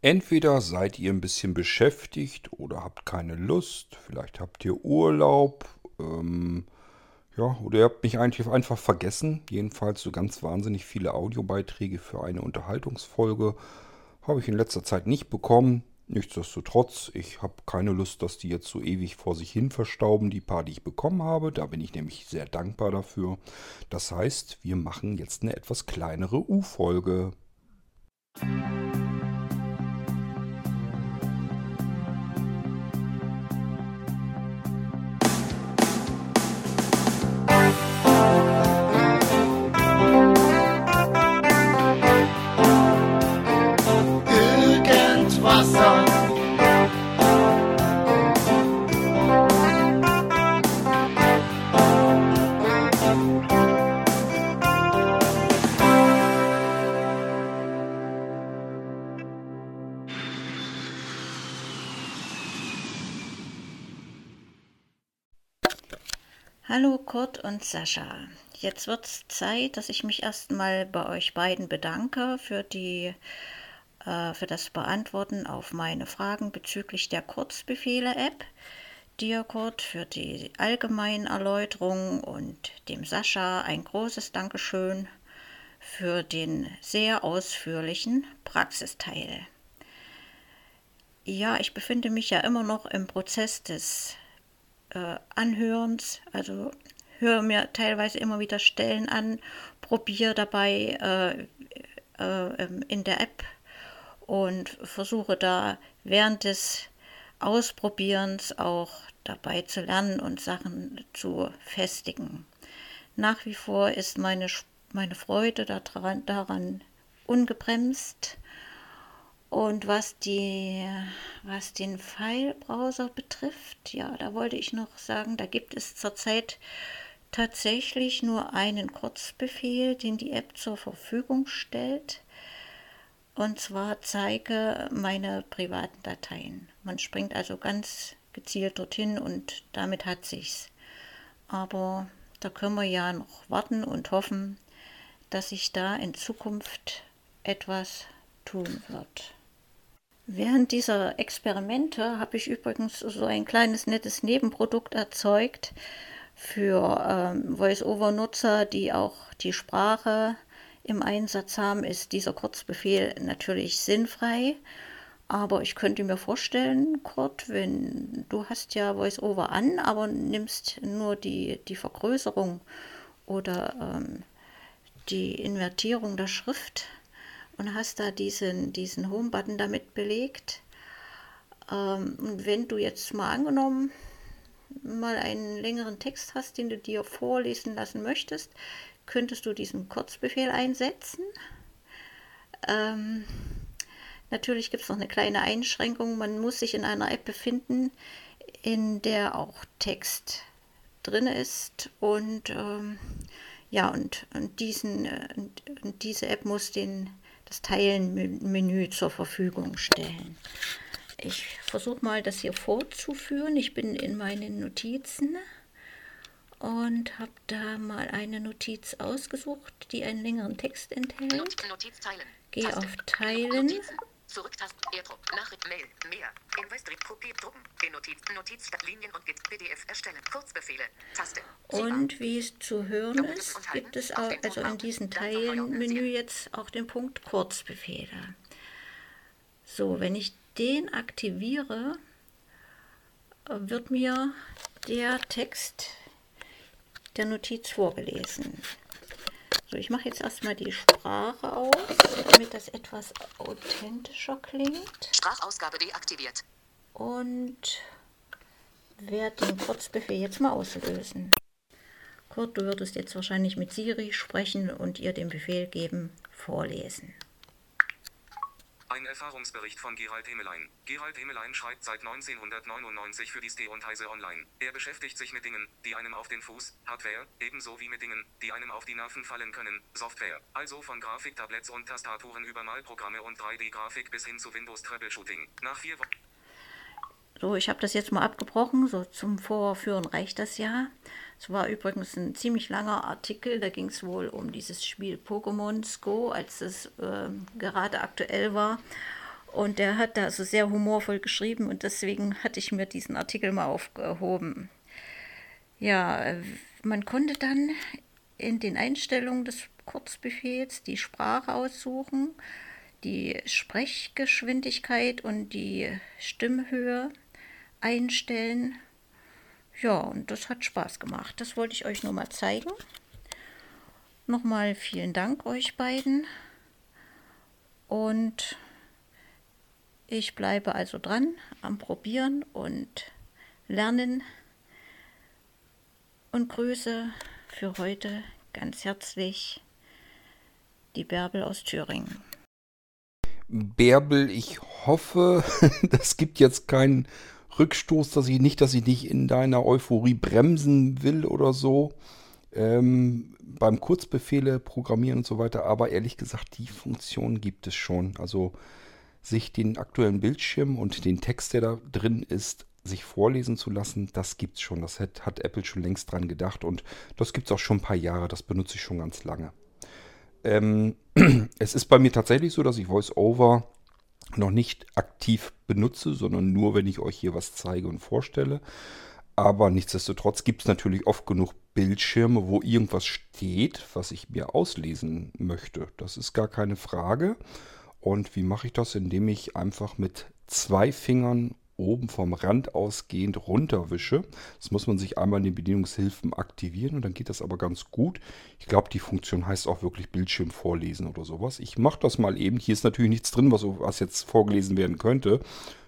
Entweder seid ihr ein bisschen beschäftigt oder habt keine Lust, vielleicht habt ihr Urlaub, ähm, ja, oder ihr habt mich eigentlich einfach vergessen. Jedenfalls so ganz wahnsinnig viele Audiobeiträge für eine Unterhaltungsfolge habe ich in letzter Zeit nicht bekommen. Nichtsdestotrotz, ich habe keine Lust, dass die jetzt so ewig vor sich hin verstauben, die paar, die ich bekommen habe. Da bin ich nämlich sehr dankbar dafür. Das heißt, wir machen jetzt eine etwas kleinere U-Folge. Hallo Kurt und Sascha. Jetzt wird es Zeit, dass ich mich erstmal bei euch beiden bedanke für, die, äh, für das Beantworten auf meine Fragen bezüglich der Kurzbefehle-App. Dir, Kurt, für die allgemeinen Erläuterungen und dem Sascha ein großes Dankeschön für den sehr ausführlichen Praxisteil. Ja, ich befinde mich ja immer noch im Prozess des äh, Anhörens, also höre mir teilweise immer wieder Stellen an, probiere dabei äh, äh, ähm, in der App und versuche da während des Ausprobierens auch dabei zu lernen und Sachen zu festigen. Nach wie vor ist meine, meine Freude daran, daran ungebremst. Und was, die, was den File-Browser betrifft, ja, da wollte ich noch sagen, da gibt es zurzeit tatsächlich nur einen Kurzbefehl, den die App zur Verfügung stellt. Und zwar zeige meine privaten Dateien. Man springt also ganz gezielt dorthin und damit hat sich's. Aber da können wir ja noch warten und hoffen, dass sich da in Zukunft etwas tun wird. Während dieser Experimente habe ich übrigens so ein kleines nettes Nebenprodukt erzeugt für ähm, Voice-Over-Nutzer, die auch die Sprache im Einsatz haben, ist dieser Kurzbefehl natürlich sinnfrei. Aber ich könnte mir vorstellen, Kurt, wenn du hast ja Voice-Over an, aber nimmst nur die, die Vergrößerung oder ähm, die Invertierung der Schrift und hast da diesen, diesen Home-Button damit belegt. Ähm, und wenn du jetzt mal angenommen mal einen längeren Text hast, den du dir vorlesen lassen möchtest, könntest du diesen Kurzbefehl einsetzen. Ähm, natürlich gibt es noch eine kleine Einschränkung. Man muss sich in einer App befinden, in der auch Text drin ist und ähm, ja und, und diesen äh, und diese App muss den das Teilen-Menü zur Verfügung stellen. Ich versuche mal, das hier vorzuführen. Ich bin in meinen Notizen und habe da mal eine Notiz ausgesucht, die einen längeren Text enthält. Gehe auf Teilen. Notizen. Zurücktaste, AirDrop, Nachricht, Mail, mehr, Investrit, Kopie, Drucken, in Notiz, Notiz, Linien und Git, PDF erstellen, Kurzbefehle, Taste. Und wie es zu hören ist, gibt es auch, also in diesem Teilenmenü jetzt auch den Punkt Kurzbefehle. So, wenn ich den aktiviere, wird mir der Text der Notiz vorgelesen. So, ich mache jetzt erstmal die Sprache aus, damit das etwas authentischer klingt. Sprachausgabe deaktiviert. Und werde den Kurzbefehl jetzt mal auslösen. Kurt, du würdest jetzt wahrscheinlich mit Siri sprechen und ihr den Befehl geben, vorlesen. Ein Erfahrungsbericht von Gerald Hemelein. Gerald Hemelein schreibt seit 1999 für die Ste und Heise Online. Er beschäftigt sich mit Dingen, die einem auf den Fuß, Hardware, ebenso wie mit Dingen, die einem auf die Nerven fallen können, Software. Also von Grafiktablets und Tastaturen über Malprogramme und 3D-Grafik bis hin zu Windows Troubleshooting. Nach vier Wochen. So, ich habe das jetzt mal abgebrochen. So zum Vorführen reicht das ja. Es war übrigens ein ziemlich langer Artikel. Da ging es wohl um dieses Spiel Pokémon Go, als es äh, gerade aktuell war. Und der hat da also sehr humorvoll geschrieben und deswegen hatte ich mir diesen Artikel mal aufgehoben. Ja, man konnte dann in den Einstellungen des Kurzbefehls die Sprache aussuchen, die Sprechgeschwindigkeit und die Stimmhöhe einstellen. Ja, und das hat Spaß gemacht. Das wollte ich euch nur mal zeigen. Nochmal vielen Dank euch beiden. Und ich bleibe also dran am Probieren und Lernen und grüße für heute ganz herzlich die Bärbel aus Thüringen. Bärbel, ich hoffe, das gibt jetzt keinen Rückstoß, dass ich nicht, dass ich dich in deiner Euphorie bremsen will oder so. Ähm, beim Kurzbefehle programmieren und so weiter, aber ehrlich gesagt, die Funktion gibt es schon. Also sich den aktuellen Bildschirm und den Text, der da drin ist, sich vorlesen zu lassen, das gibt es schon. Das hat, hat, Apple schon längst dran gedacht und das gibt es auch schon ein paar Jahre. Das benutze ich schon ganz lange. Ähm, es ist bei mir tatsächlich so, dass ich VoiceOver noch nicht aktiv benutze, sondern nur, wenn ich euch hier was zeige und vorstelle. Aber nichtsdestotrotz gibt es natürlich oft genug Bildschirme, wo irgendwas steht, was ich mir auslesen möchte. Das ist gar keine Frage. Und wie mache ich das? Indem ich einfach mit zwei Fingern oben vom Rand ausgehend runterwische. Das muss man sich einmal in den Bedienungshilfen aktivieren und dann geht das aber ganz gut. Ich glaube, die Funktion heißt auch wirklich Bildschirm vorlesen oder sowas. Ich mache das mal eben. Hier ist natürlich nichts drin, was, was jetzt vorgelesen werden könnte.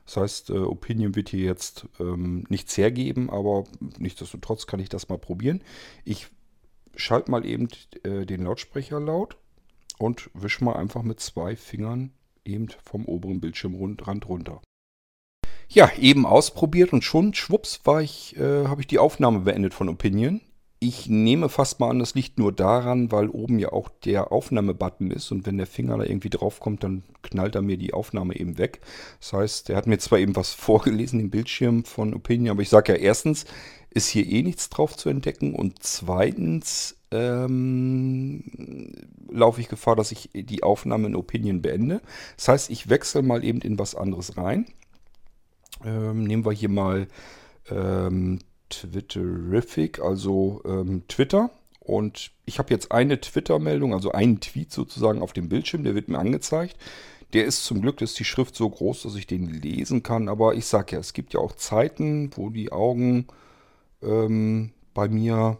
Das heißt, äh, Opinion wird hier jetzt ähm, nichts hergeben, aber nichtsdestotrotz kann ich das mal probieren. Ich schalte mal eben äh, den Lautsprecher laut und wische mal einfach mit zwei Fingern eben vom oberen Bildschirmrand runter. Ja, eben ausprobiert und schon, schwupps, war ich, äh, habe ich die Aufnahme beendet von Opinion. Ich nehme fast mal an, das liegt nur daran, weil oben ja auch der Aufnahmebutton ist und wenn der Finger da irgendwie draufkommt, dann knallt er mir die Aufnahme eben weg. Das heißt, er hat mir zwar eben was vorgelesen im Bildschirm von Opinion, aber ich sage ja erstens, ist hier eh nichts drauf zu entdecken und zweitens ähm, laufe ich Gefahr, dass ich die Aufnahme in Opinion beende. Das heißt, ich wechsle mal eben in was anderes rein. Ähm, nehmen wir hier mal ähm, Twitterific, also ähm, Twitter. Und ich habe jetzt eine Twitter-Meldung, also einen Tweet sozusagen auf dem Bildschirm, der wird mir angezeigt. Der ist zum Glück, ist die Schrift so groß, dass ich den lesen kann. Aber ich sage ja, es gibt ja auch Zeiten, wo die Augen ähm, bei mir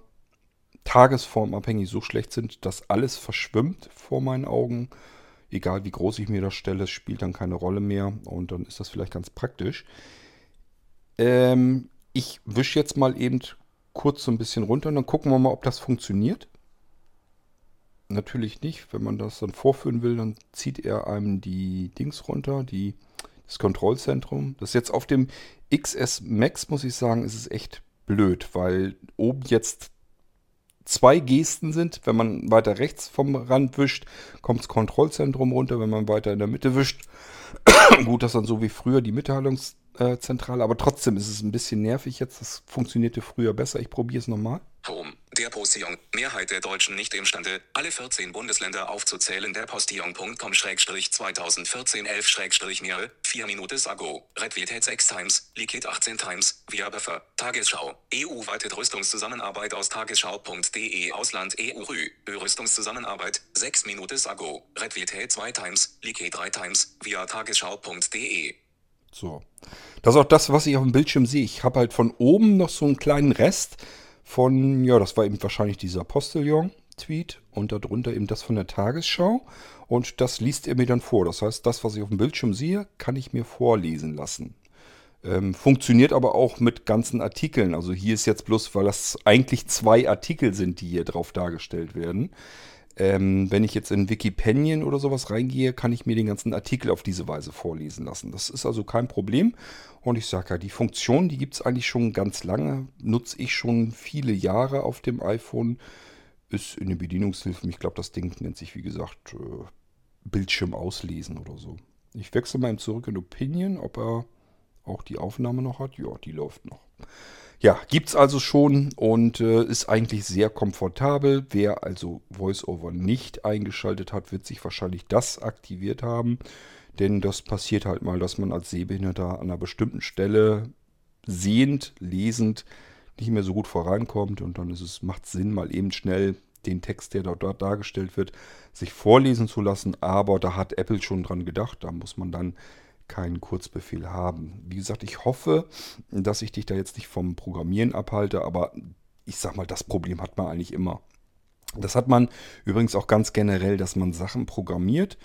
tagesformabhängig so schlecht sind, dass alles verschwimmt vor meinen Augen egal wie groß ich mir das stelle, es spielt dann keine Rolle mehr und dann ist das vielleicht ganz praktisch. Ähm, ich wische jetzt mal eben kurz so ein bisschen runter und dann gucken wir mal, ob das funktioniert. Natürlich nicht. Wenn man das dann vorführen will, dann zieht er einem die Dings runter, die, das Kontrollzentrum. Das ist jetzt auf dem XS Max, muss ich sagen, ist es echt blöd, weil oben jetzt zwei Gesten sind. Wenn man weiter rechts vom Rand wischt, kommt das Kontrollzentrum runter. Wenn man weiter in der Mitte wischt, gut, das dann so wie früher die Mitteilungszentrale, aber trotzdem ist es ein bisschen nervig jetzt. Das funktionierte früher besser. Ich probiere es nochmal. Home. Der Postillon. Mehrheit der Deutschen nicht imstande, alle 14 Bundesländer aufzuzählen. Der Postillon.com-2014 11-mehrere, 4 Minuten ago. Redvität 6 times, Liquid 18 times, via Buffer. Tagesschau. EU-weite Rüstungszusammenarbeit aus tagesschau.de Ausland EU-Rü. Rüstungszusammenarbeit, 6 Minuten ago. Redvität 2 times, Liquid 3 times, via tagesschau.de. So. Das ist auch das, was ich auf dem Bildschirm sehe. Ich habe halt von oben noch so einen kleinen Rest von, ja, das war eben wahrscheinlich dieser Postillon-Tweet und darunter eben das von der Tagesschau. Und das liest er mir dann vor. Das heißt, das, was ich auf dem Bildschirm sehe, kann ich mir vorlesen lassen. Ähm, funktioniert aber auch mit ganzen Artikeln. Also hier ist jetzt bloß, weil das eigentlich zwei Artikel sind, die hier drauf dargestellt werden. Ähm, wenn ich jetzt in Wikipedia oder sowas reingehe, kann ich mir den ganzen Artikel auf diese Weise vorlesen lassen. Das ist also kein Problem. Und ich sage ja, die Funktion, die gibt es eigentlich schon ganz lange. Nutze ich schon viele Jahre auf dem iPhone. Ist in den Bedienungshilfen, ich glaube, das Ding nennt sich, wie gesagt, äh, Bildschirm auslesen oder so. Ich wechsle mal zurück in Opinion, ob er auch die Aufnahme noch hat. Ja, die läuft noch. Ja, gibt es also schon und äh, ist eigentlich sehr komfortabel. Wer also VoiceOver nicht eingeschaltet hat, wird sich wahrscheinlich das aktiviert haben. Denn das passiert halt mal, dass man als Sehbehinderter an einer bestimmten Stelle sehend, lesend nicht mehr so gut vorankommt und dann ist es, macht Sinn, mal eben schnell den Text, der dort, dort dargestellt wird, sich vorlesen zu lassen. Aber da hat Apple schon dran gedacht. Da muss man dann keinen Kurzbefehl haben. Wie gesagt, ich hoffe, dass ich dich da jetzt nicht vom Programmieren abhalte, aber ich sag mal, das Problem hat man eigentlich immer. Das hat man übrigens auch ganz generell, dass man Sachen programmiert,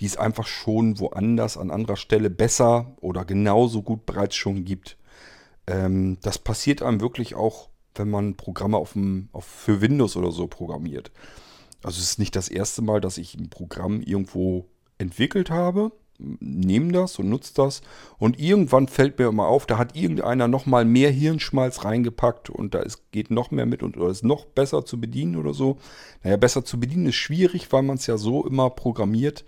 die es einfach schon woanders an anderer Stelle besser oder genauso gut bereits schon gibt. Ähm, das passiert einem wirklich auch, wenn man Programme auf dem, auf, für Windows oder so programmiert. Also es ist nicht das erste Mal, dass ich ein Programm irgendwo entwickelt habe nehme das und nutze das. Und irgendwann fällt mir immer auf, da hat irgendeiner nochmal mehr Hirnschmalz reingepackt und da ist, geht noch mehr mit und oder ist noch besser zu bedienen oder so. Naja, besser zu bedienen ist schwierig, weil man es ja so immer programmiert,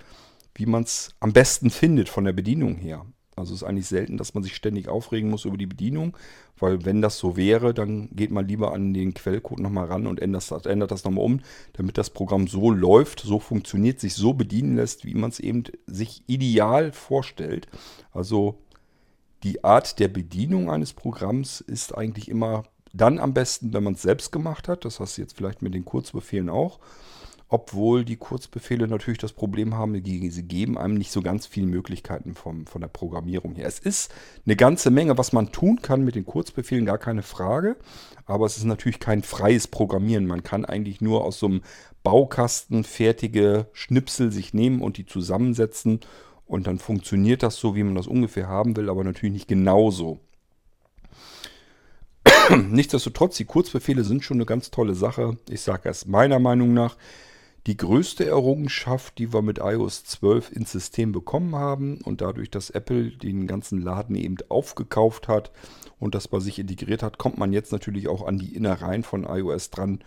wie man es am besten findet von der Bedienung her. Also es ist eigentlich selten, dass man sich ständig aufregen muss über die Bedienung, weil wenn das so wäre, dann geht man lieber an den Quellcode nochmal ran und ändert das, ändert das nochmal um, damit das Programm so läuft, so funktioniert, sich so bedienen lässt, wie man es eben sich ideal vorstellt. Also die Art der Bedienung eines Programms ist eigentlich immer dann am besten, wenn man es selbst gemacht hat. Das hast du jetzt vielleicht mit den Kurzbefehlen auch obwohl die Kurzbefehle natürlich das Problem haben, sie geben einem nicht so ganz viele Möglichkeiten vom, von der Programmierung her. Es ist eine ganze Menge, was man tun kann mit den Kurzbefehlen, gar keine Frage, aber es ist natürlich kein freies Programmieren. Man kann eigentlich nur aus so einem Baukasten fertige Schnipsel sich nehmen und die zusammensetzen und dann funktioniert das so, wie man das ungefähr haben will, aber natürlich nicht genauso. Nichtsdestotrotz, die Kurzbefehle sind schon eine ganz tolle Sache. Ich sage es meiner Meinung nach, die größte Errungenschaft, die wir mit iOS 12 ins System bekommen haben und dadurch, dass Apple den ganzen Laden eben aufgekauft hat und das bei sich integriert hat, kommt man jetzt natürlich auch an die Innereien von iOS dran,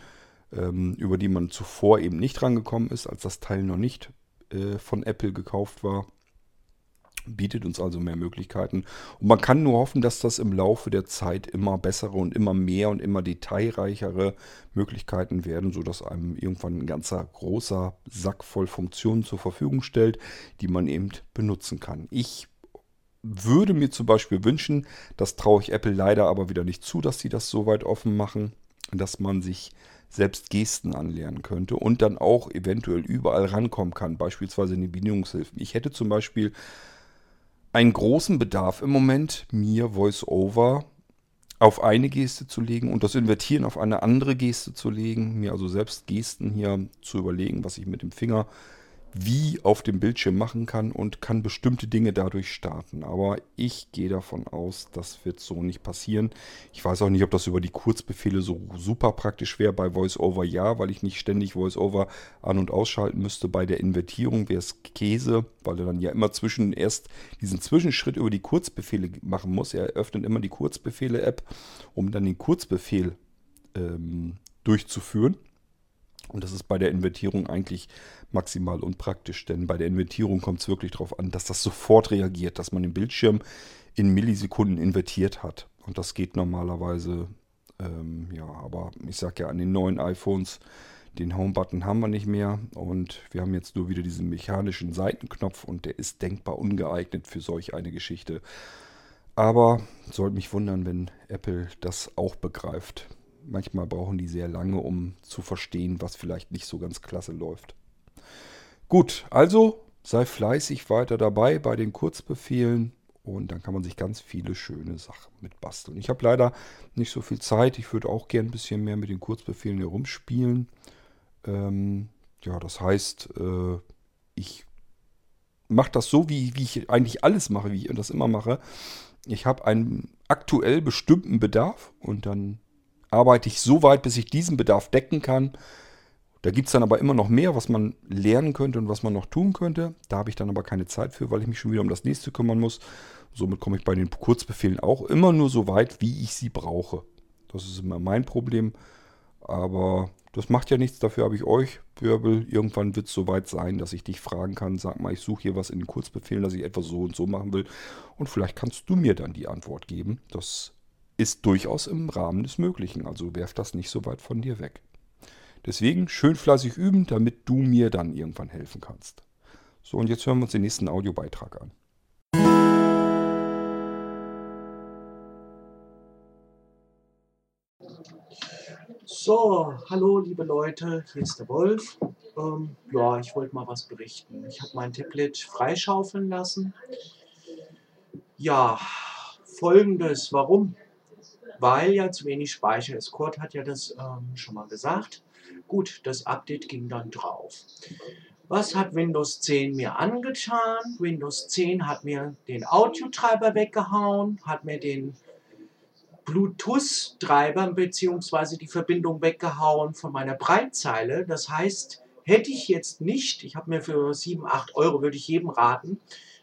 ähm, über die man zuvor eben nicht rangekommen ist, als das Teil noch nicht äh, von Apple gekauft war bietet uns also mehr Möglichkeiten. Und man kann nur hoffen, dass das im Laufe der Zeit immer bessere und immer mehr und immer detailreichere Möglichkeiten werden, sodass einem irgendwann ein ganzer großer Sack voll Funktionen zur Verfügung stellt, die man eben benutzen kann. Ich würde mir zum Beispiel wünschen, das traue ich Apple leider aber wieder nicht zu, dass sie das so weit offen machen, dass man sich selbst Gesten anlernen könnte und dann auch eventuell überall rankommen kann, beispielsweise in die Bedienungshilfen. Ich hätte zum Beispiel einen großen Bedarf im Moment, mir VoiceOver auf eine Geste zu legen und das Invertieren auf eine andere Geste zu legen, mir also selbst Gesten hier zu überlegen, was ich mit dem Finger wie auf dem Bildschirm machen kann und kann bestimmte Dinge dadurch starten. Aber ich gehe davon aus, das wird so nicht passieren. Ich weiß auch nicht, ob das über die Kurzbefehle so super praktisch wäre. Bei VoiceOver ja, weil ich nicht ständig VoiceOver an- und ausschalten müsste. Bei der Invertierung wäre es Käse, weil er dann ja immer zwischen erst diesen Zwischenschritt über die Kurzbefehle machen muss. Er öffnet immer die Kurzbefehle-App, um dann den Kurzbefehl ähm, durchzuführen. Und das ist bei der Invertierung eigentlich maximal unpraktisch, denn bei der Invertierung kommt es wirklich darauf an, dass das sofort reagiert, dass man den Bildschirm in Millisekunden invertiert hat. Und das geht normalerweise, ähm, ja, aber ich sage ja, an den neuen iPhones, den Home-Button haben wir nicht mehr und wir haben jetzt nur wieder diesen mechanischen Seitenknopf und der ist denkbar ungeeignet für solch eine Geschichte. Aber sollte mich wundern, wenn Apple das auch begreift. Manchmal brauchen die sehr lange, um zu verstehen, was vielleicht nicht so ganz klasse läuft. Gut, also sei fleißig weiter dabei bei den Kurzbefehlen und dann kann man sich ganz viele schöne Sachen mit basteln. Ich habe leider nicht so viel Zeit. Ich würde auch gern ein bisschen mehr mit den Kurzbefehlen herumspielen. Ähm, ja, das heißt, äh, ich mache das so, wie, wie ich eigentlich alles mache, wie ich das immer mache. Ich habe einen aktuell bestimmten Bedarf und dann arbeite ich so weit, bis ich diesen Bedarf decken kann. Da gibt es dann aber immer noch mehr, was man lernen könnte und was man noch tun könnte. Da habe ich dann aber keine Zeit für, weil ich mich schon wieder um das nächste kümmern muss. Somit komme ich bei den Kurzbefehlen auch immer nur so weit, wie ich sie brauche. Das ist immer mein Problem. Aber das macht ja nichts, dafür habe ich euch, Wirbel. Irgendwann wird es soweit sein, dass ich dich fragen kann, sag mal, ich suche hier was in den Kurzbefehlen, dass ich etwas so und so machen will. Und vielleicht kannst du mir dann die Antwort geben. Das ist durchaus im Rahmen des Möglichen. Also werf das nicht so weit von dir weg. Deswegen schön fleißig üben, damit du mir dann irgendwann helfen kannst. So, und jetzt hören wir uns den nächsten Audiobeitrag an. So, hallo liebe Leute, hier ist der Wolf. Ähm, ja, ich wollte mal was berichten. Ich habe mein Tablet freischaufeln lassen. Ja, folgendes, warum? Weil ja zu wenig Speicher ist. Kurt hat ja das ähm, schon mal gesagt. Gut, das Update ging dann drauf. Was hat Windows 10 mir angetan? Windows 10 hat mir den Audiotreiber weggehauen, hat mir den Bluetooth-Treiber bzw. die Verbindung weggehauen von meiner Breitzeile. Das heißt, hätte ich jetzt nicht, ich habe mir für 7, 8 Euro, würde ich jedem raten,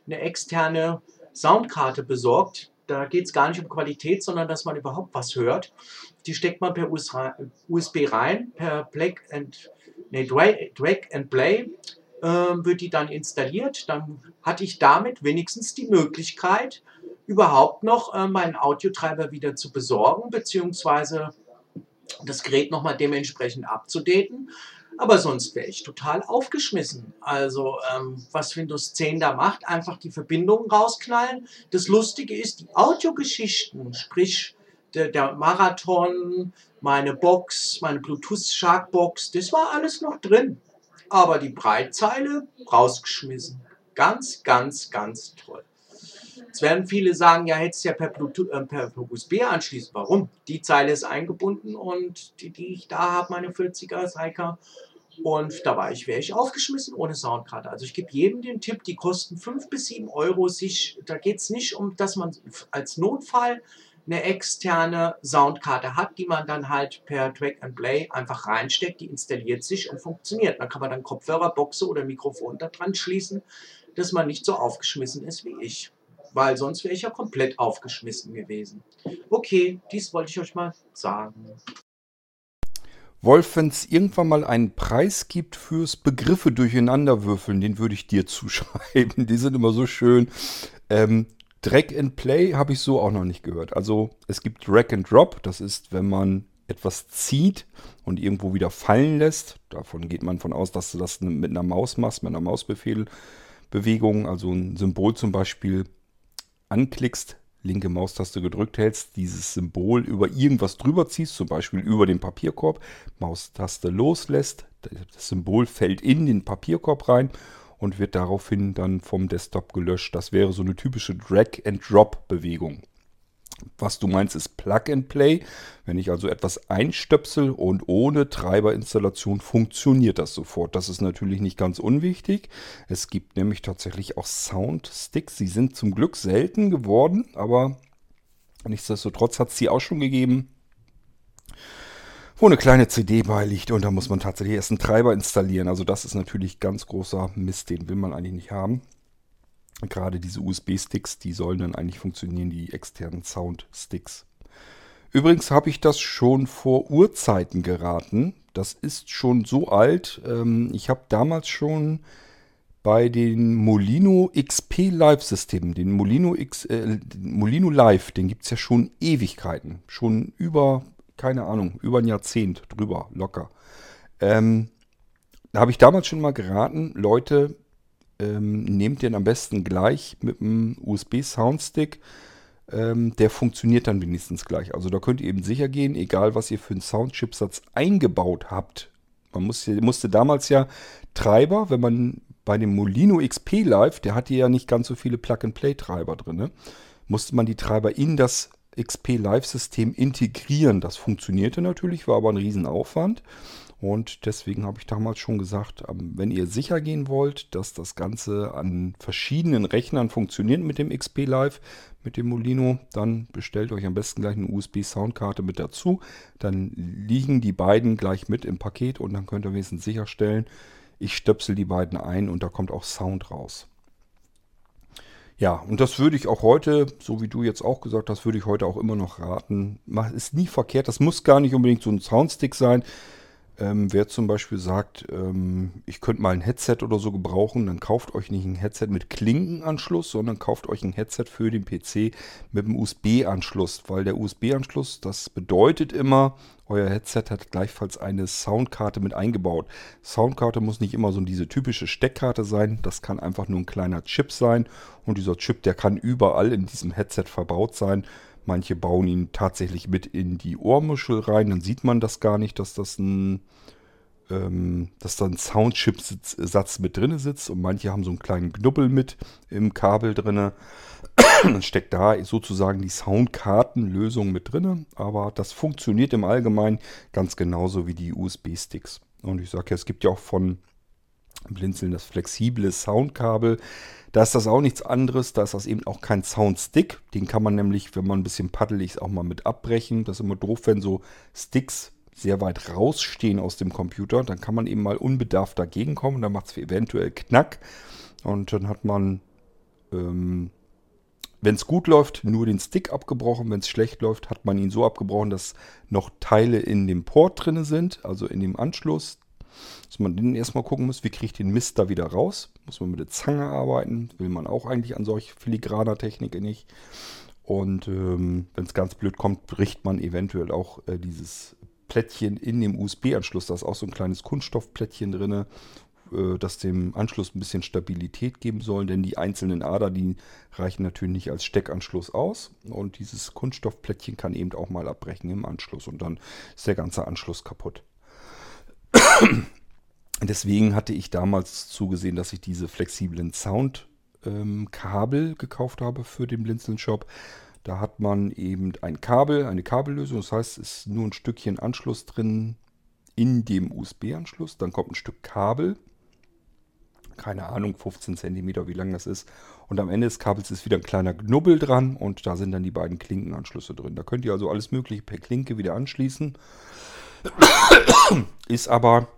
eine externe Soundkarte besorgt. Da geht es gar nicht um Qualität, sondern dass man überhaupt was hört. Die steckt man per USB rein, per Plug and, nee, Drag and Play äh, wird die dann installiert. Dann hatte ich damit wenigstens die Möglichkeit, überhaupt noch äh, meinen Audiotreiber wieder zu besorgen, beziehungsweise das Gerät nochmal dementsprechend abzudaten. Aber sonst wäre ich total aufgeschmissen. Also ähm, was Windows 10 da macht, einfach die Verbindungen rausknallen. Das Lustige ist, die Audiogeschichten, sprich der, der Marathon, meine Box, meine Bluetooth Shark Box, das war alles noch drin. Aber die Breitzeile rausgeschmissen. Ganz, ganz, ganz toll. Jetzt werden viele sagen, ja, hättest ja per, Bluetooth, äh, per USB anschließen. Warum? Die Zeile ist eingebunden und die, die ich da habe, meine 40er Seika. Und da war ich, wäre ich aufgeschmissen ohne Soundkarte. Also ich gebe jedem den Tipp, die kosten 5 bis 7 Euro. Sich, da geht es nicht um, dass man als Notfall eine externe Soundkarte hat, die man dann halt per Track and Play einfach reinsteckt, die installiert sich und funktioniert. Dann kann man dann Kopfhörer, Boxe oder Mikrofon da dran schließen, dass man nicht so aufgeschmissen ist wie ich weil sonst wäre ich ja komplett aufgeschmissen gewesen. Okay, dies wollte ich euch mal sagen. Wolf, wenn es irgendwann mal einen Preis gibt fürs Begriffe durcheinanderwürfeln, den würde ich dir zuschreiben. Die sind immer so schön. Ähm, Drag and Play habe ich so auch noch nicht gehört. Also es gibt Drag and Drop, das ist, wenn man etwas zieht und irgendwo wieder fallen lässt. Davon geht man von aus, dass du das mit einer Maus machst, mit einer Mausbefehlbewegung. Also ein Symbol zum Beispiel anklickst, linke Maustaste gedrückt hältst, dieses Symbol über irgendwas drüber ziehst, zum Beispiel über den Papierkorb, Maustaste loslässt, das Symbol fällt in den Papierkorb rein und wird daraufhin dann vom Desktop gelöscht. Das wäre so eine typische Drag-and-Drop-Bewegung. Was du meinst, ist Plug and Play. Wenn ich also etwas einstöpsel und ohne Treiberinstallation funktioniert das sofort. Das ist natürlich nicht ganz unwichtig. Es gibt nämlich tatsächlich auch Soundsticks. Sie sind zum Glück selten geworden, aber nichtsdestotrotz hat es sie auch schon gegeben, wo eine kleine CD beiliegt und da muss man tatsächlich erst einen Treiber installieren. Also das ist natürlich ganz großer Mist, den will man eigentlich nicht haben. Gerade diese USB-Sticks, die sollen dann eigentlich funktionieren, die externen Sound-Sticks. Übrigens habe ich das schon vor Urzeiten geraten. Das ist schon so alt. Ähm, ich habe damals schon bei den Molino XP Live-Systemen, den Molino, X, äh, Molino Live, den gibt es ja schon Ewigkeiten. Schon über, keine Ahnung, über ein Jahrzehnt drüber, locker. Ähm, da habe ich damals schon mal geraten, Leute, ähm, nehmt den am besten gleich mit einem USB-Soundstick. Ähm, der funktioniert dann wenigstens gleich. Also da könnt ihr eben sicher gehen, egal was ihr für einen Soundchipsatz eingebaut habt. Man musste, musste damals ja Treiber, wenn man bei dem Molino XP Live, der hatte ja nicht ganz so viele Plug-and-Play-Treiber drin, ne? musste man die Treiber in das XP Live-System integrieren. Das funktionierte natürlich, war aber ein Riesenaufwand. Und deswegen habe ich damals schon gesagt, ähm, wenn ihr sicher gehen wollt, dass das Ganze an verschiedenen Rechnern funktioniert mit dem XP Live, mit dem Molino, dann bestellt euch am besten gleich eine USB-Soundkarte mit dazu. Dann liegen die beiden gleich mit im Paket und dann könnt ihr wenigstens sicherstellen, ich stöpsel die beiden ein und da kommt auch Sound raus. Ja, und das würde ich auch heute, so wie du jetzt auch gesagt hast, würde ich heute auch immer noch raten. Ist nie verkehrt, das muss gar nicht unbedingt so ein Soundstick sein. Ähm, wer zum Beispiel sagt, ähm, ich könnte mal ein Headset oder so gebrauchen, dann kauft euch nicht ein Headset mit Klinkenanschluss, sondern kauft euch ein Headset für den PC mit einem USB-Anschluss, weil der USB-Anschluss, das bedeutet immer, euer Headset hat gleichfalls eine Soundkarte mit eingebaut. Soundkarte muss nicht immer so diese typische Steckkarte sein, das kann einfach nur ein kleiner Chip sein und dieser Chip, der kann überall in diesem Headset verbaut sein. Manche bauen ihn tatsächlich mit in die Ohrmuschel rein, dann sieht man das gar nicht, dass das ein, ähm, dass da ein Soundchip-Satz mit drin sitzt und manche haben so einen kleinen Knubbel mit im Kabel drin. dann steckt da sozusagen die Soundkartenlösung mit drin, aber das funktioniert im Allgemeinen ganz genauso wie die USB-Sticks. Und ich sage ja, es gibt ja auch von Blinzeln das flexible Soundkabel. Da ist das auch nichts anderes. Da ist das eben auch kein Soundstick. Den kann man nämlich, wenn man ein bisschen paddelig ist, auch mal mit abbrechen. Das ist immer doof, wenn so Sticks sehr weit rausstehen aus dem Computer. Dann kann man eben mal unbedarft dagegen kommen. Dann macht es eventuell Knack. Und dann hat man, ähm, wenn es gut läuft, nur den Stick abgebrochen. Wenn es schlecht läuft, hat man ihn so abgebrochen, dass noch Teile in dem Port drin sind, also in dem Anschluss dass man dann erstmal gucken muss, wie kriege ich den Mist da wieder raus. Muss man mit der Zange arbeiten, will man auch eigentlich an solch filigraner Technik nicht. Und ähm, wenn es ganz blöd kommt, bricht man eventuell auch äh, dieses Plättchen in dem USB-Anschluss. Da ist auch so ein kleines Kunststoffplättchen drin, äh, das dem Anschluss ein bisschen Stabilität geben soll. Denn die einzelnen Ader, die reichen natürlich nicht als Steckanschluss aus. Und dieses Kunststoffplättchen kann eben auch mal abbrechen im Anschluss. Und dann ist der ganze Anschluss kaputt. Deswegen hatte ich damals zugesehen, dass ich diese flexiblen Soundkabel ähm, gekauft habe für den Blinzeln-Shop. Da hat man eben ein Kabel, eine Kabellösung. Das heißt, es ist nur ein Stückchen Anschluss drin in dem USB-Anschluss. Dann kommt ein Stück Kabel. Keine Ahnung, 15 cm, wie lang das ist. Und am Ende des Kabels ist wieder ein kleiner Knubbel dran und da sind dann die beiden Klinkenanschlüsse drin. Da könnt ihr also alles Mögliche per Klinke wieder anschließen. Ist aber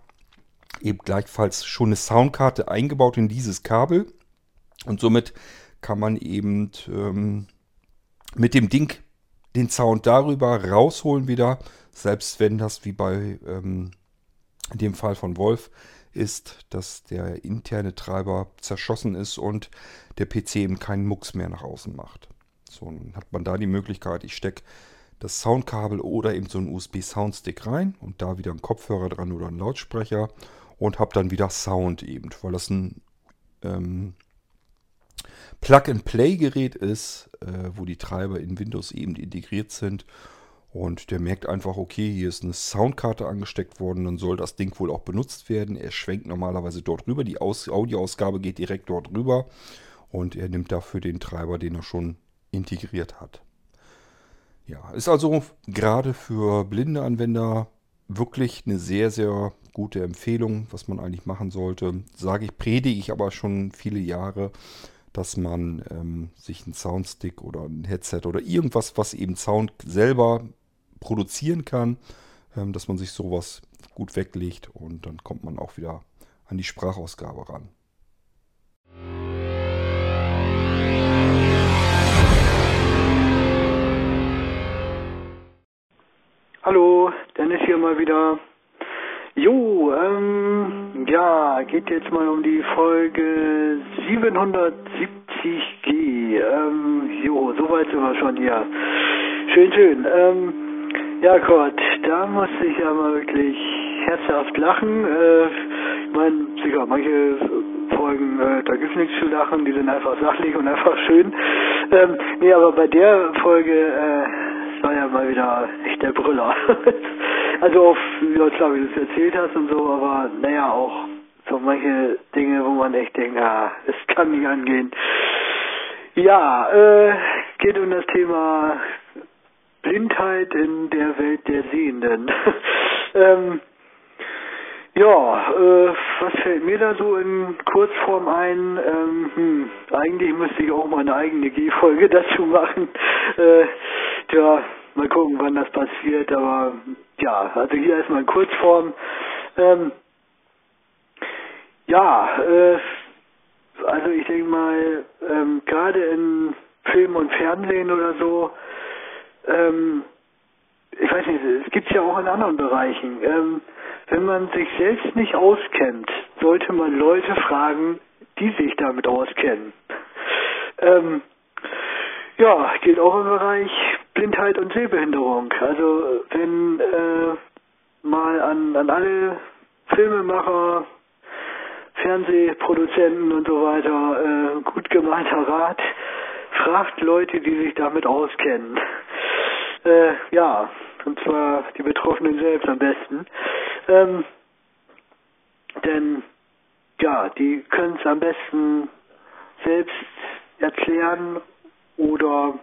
eben gleichfalls schon eine Soundkarte eingebaut in dieses Kabel. Und somit kann man eben ähm, mit dem Ding den Sound darüber rausholen wieder. Selbst wenn das wie bei ähm, dem Fall von Wolf ist, dass der interne Treiber zerschossen ist und der PC eben keinen Mucks mehr nach außen macht. So, dann hat man da die Möglichkeit, ich stecke das Soundkabel oder eben so einen USB-Soundstick rein und da wieder ein Kopfhörer dran oder ein Lautsprecher und habe dann wieder Sound eben, weil das ein ähm, Plug-and-Play-Gerät ist, äh, wo die Treiber in Windows eben integriert sind. Und der merkt einfach, okay, hier ist eine Soundkarte angesteckt worden, dann soll das Ding wohl auch benutzt werden. Er schwenkt normalerweise dort rüber, die Aus Audioausgabe geht direkt dort rüber und er nimmt dafür den Treiber, den er schon integriert hat. Ja, ist also gerade für blinde Anwender wirklich eine sehr, sehr gute Empfehlung, was man eigentlich machen sollte. Sage ich, predige ich aber schon viele Jahre, dass man ähm, sich einen Soundstick oder ein Headset oder irgendwas, was eben Sound selber produzieren kann, ähm, dass man sich sowas gut weglegt und dann kommt man auch wieder an die Sprachausgabe ran. Hallo, Dennis hier mal wieder. Jo, ähm, ja, geht jetzt mal um die Folge 770G. Ähm, jo, soweit sind wir schon hier. Schön, schön. Ähm, ja Gott, da musste ich ja mal wirklich herzhaft lachen. Äh, ich meine, sicher, manche Folgen, äh, da gibt's nichts zu lachen, die sind einfach sachlich und einfach schön. Ähm, nee, aber bei der Folge, äh, war ja mal wieder echt der Brüller. also auf, wie du es erzählt hast und so, aber naja, auch so manche Dinge, wo man echt denkt, ja, es kann nicht angehen. Ja, äh, geht um das Thema Blindheit in der Welt der Sehenden. ähm, ja, äh, was fällt mir da so in Kurzform ein? Ähm, hm, eigentlich müsste ich auch mal eine eigene G-Folge dazu machen. Äh, ja, mal gucken, wann das passiert, aber ja, also hier erstmal in Kurzform. Ähm, ja, äh, also ich denke mal, ähm, gerade in Film und Fernsehen oder so, ähm, ich weiß nicht, es gibt es ja auch in anderen Bereichen. Ähm, wenn man sich selbst nicht auskennt, sollte man Leute fragen, die sich damit auskennen. Ähm, ja, gilt auch im Bereich Blindheit und Sehbehinderung. Also wenn äh, mal an, an alle Filmemacher, Fernsehproduzenten und so weiter äh, gut gemeinter Rat, fragt Leute, die sich damit auskennen. Äh, ja, und zwar die Betroffenen selbst am besten. Ähm, denn ja, die können es am besten selbst erklären oder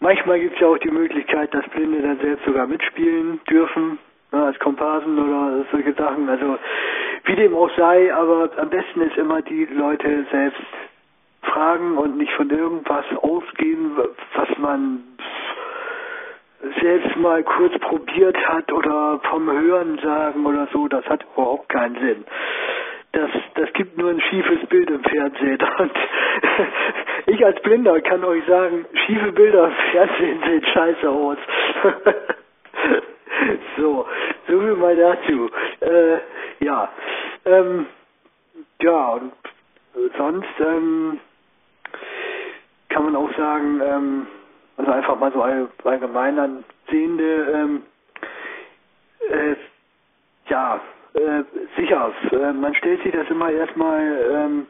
manchmal gibt es ja auch die Möglichkeit, dass Blinde dann selbst sogar mitspielen dürfen, ne, als Komparsen oder solche Sachen. Also wie dem auch sei, aber am besten ist immer die Leute selbst fragen und nicht von irgendwas ausgehen, was man selbst mal kurz probiert hat oder vom Hören sagen oder so, das hat überhaupt keinen Sinn. Das, das gibt nur ein schiefes Bild im Fernsehen. Und ich als Blinder kann euch sagen, schiefe Bilder im Fernsehen sehen scheiße aus. so, so viel mal dazu. Äh, ja, ähm, ja, und sonst ähm, kann man auch sagen, ähm, also einfach mal so allgemein an Sehende, ähm, äh, ja, äh, sicher, äh, man stellt sich das immer erstmal ähm,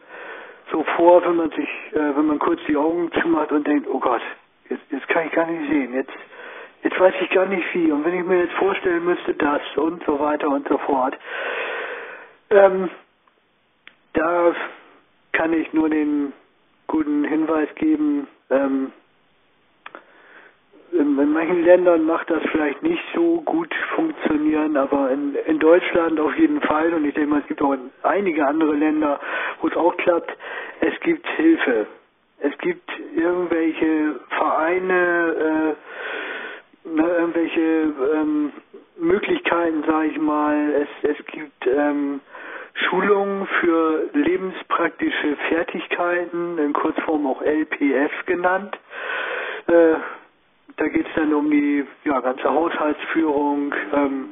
so vor, wenn man sich, äh, wenn man kurz die Augen zumacht und denkt, oh Gott, jetzt, jetzt kann ich gar nicht sehen, jetzt, jetzt weiß ich gar nicht wie. Und wenn ich mir jetzt vorstellen müsste, das und so weiter und so fort, ähm, da kann ich nur den guten Hinweis geben, ähm, in, in manchen Ländern macht das vielleicht nicht so gut funktionieren, aber in, in Deutschland auf jeden Fall und ich denke mal, es gibt auch einige andere Länder, wo es auch klappt. Es gibt Hilfe. Es gibt irgendwelche Vereine, äh, ne, irgendwelche ähm, Möglichkeiten, sage ich mal. Es, es gibt ähm, Schulungen für lebenspraktische Fertigkeiten, in Kurzform auch LPF genannt. Äh, da geht es dann um die ja, ganze Haushaltsführung. Ähm,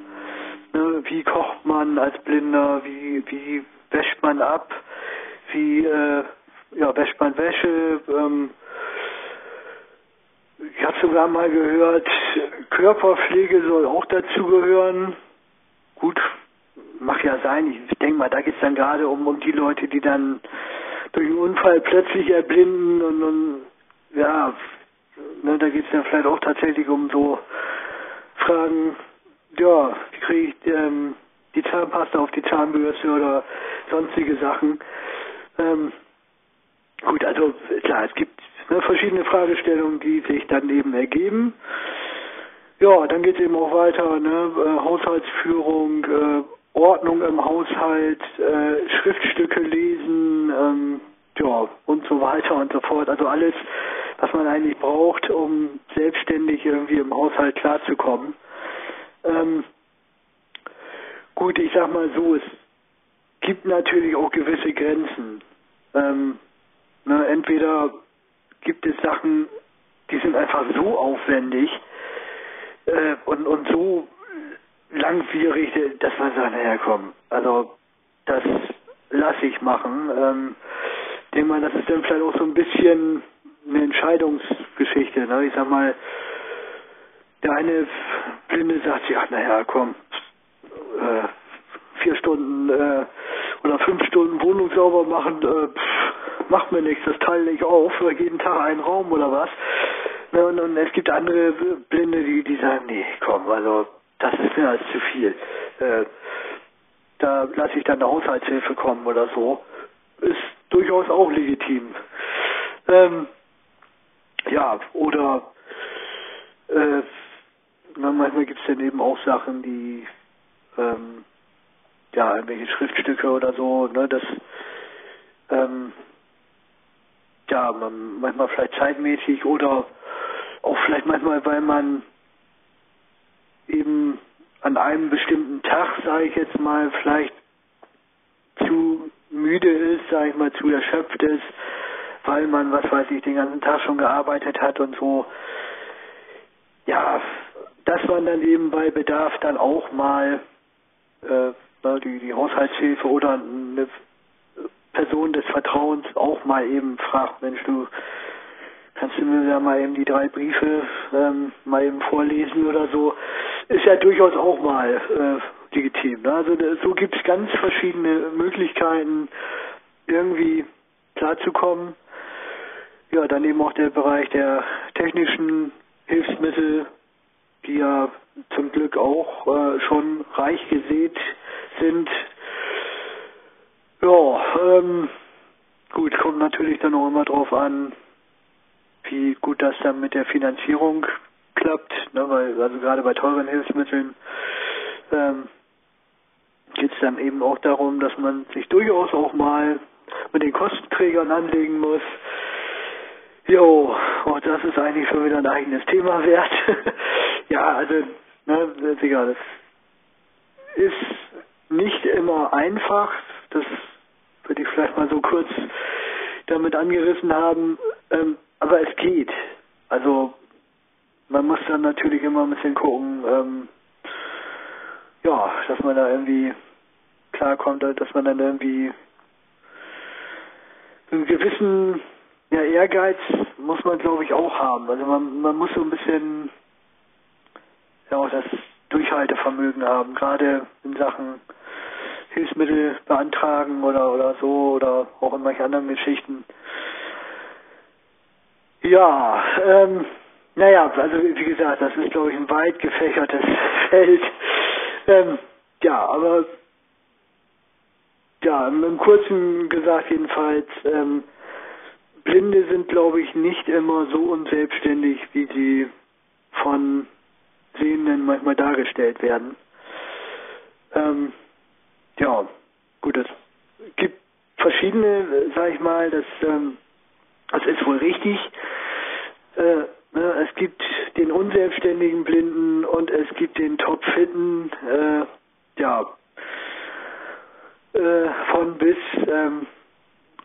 ne, wie kocht man als Blinder? Wie, wie wäscht man ab? Wie äh, ja, wäscht man Wäsche? Ähm, ich habe sogar mal gehört, Körperpflege soll auch dazugehören. Gut, mag ja sein. Ich denke mal, da geht es dann gerade um, um die Leute, die dann durch einen Unfall plötzlich erblinden und, und ja, ne, da geht es dann vielleicht auch tatsächlich um so Fragen, ja, wie kriege ich ähm, die Zahnpasta auf die Zahnbürste oder sonstige Sachen. Ähm, gut, also klar, es gibt ne, verschiedene Fragestellungen, die sich dann eben ergeben. Ja, dann geht es eben auch weiter, ne, äh, Haushaltsführung, äh, Ordnung im Haushalt, äh, Schriftstücke lesen, ähm, ja, und so weiter und so fort. Also alles, was man eigentlich braucht, um selbstständig irgendwie im Haushalt klarzukommen. Ähm, gut, ich sag mal so, es gibt natürlich auch gewisse Grenzen. Ähm, ne, entweder gibt es Sachen, die sind einfach so aufwendig äh, und, und so langwierig, dass man sagt, naja komm, also das lasse ich machen. Ähm, denke mal, das ist dann vielleicht auch so ein bisschen eine Entscheidungsgeschichte. Ne? Ich sag mal, der eine Blinde sagt ach naja, komm, äh, vier Stunden äh, oder fünf Stunden Wohnung sauber machen, äh, pff, macht mir nichts, das teile ich auf, jeden Tag einen Raum oder was. Ne? Und, und es gibt andere Blinde, die, die sagen, nee, komm, also das ist mir als zu viel. Äh, da lasse ich dann eine Haushaltshilfe kommen oder so. Ist durchaus auch legitim. Ähm, ja, oder äh, manchmal gibt es dann eben auch Sachen, die ähm, ja, irgendwelche Schriftstücke oder so, ne, das ähm, ja, man, manchmal vielleicht zeitmäßig oder auch vielleicht manchmal, weil man eben an einem bestimmten Tag, sage ich jetzt mal, vielleicht zu müde ist, sage ich mal, zu erschöpft ist, weil man, was weiß ich, den ganzen Tag schon gearbeitet hat und so. Ja, dass man dann eben bei Bedarf dann auch mal äh, ne, die, die Haushaltshilfe oder eine Person des Vertrauens auch mal eben fragt, Mensch, du kannst du mir ja mal eben die drei Briefe ähm, mal eben vorlesen oder so, ist ja durchaus auch mal äh, legitim. Ne? Also so gibt es ganz verschiedene Möglichkeiten, irgendwie klarzukommen. Ja, dann eben auch der Bereich der technischen Hilfsmittel, die ja zum Glück auch äh, schon reich gesät sind. Ja, ähm, gut, kommt natürlich dann auch immer drauf an, wie gut das dann mit der Finanzierung klappt, ne, weil also gerade bei teuren Hilfsmitteln ähm, geht es dann eben auch darum, dass man sich durchaus auch mal mit den Kostenträgern anlegen muss. Jo, auch das ist eigentlich schon wieder ein eigenes Thema wert. ja, also, ne, Digga, das ist nicht immer einfach. Das würde ich vielleicht mal so kurz damit angerissen haben. Ähm, aber es geht. Also man muss dann natürlich immer ein bisschen gucken, ähm, ja, dass man da irgendwie klarkommt, dass man dann irgendwie einen gewissen ja, Ehrgeiz muss man glaube ich auch haben. Also man, man muss so ein bisschen ja auch das Durchhaltevermögen haben, gerade in Sachen Hilfsmittel beantragen oder oder so oder auch in manchen anderen Geschichten. Ja, ähm, naja, also wie gesagt, das ist glaube ich ein weit gefächertes Feld. Ähm, ja, aber ja, im Kurzen gesagt jedenfalls, ähm, Blinde sind glaube ich nicht immer so unselbstständig, wie sie von Sehenden manchmal dargestellt werden. Ähm, ja, gut, es gibt verschiedene, sag ich mal, das, ähm, das ist wohl richtig. Äh, ne, es gibt den unselbstständigen Blinden und es gibt den topfitten, äh, ja, äh, von bis, ähm,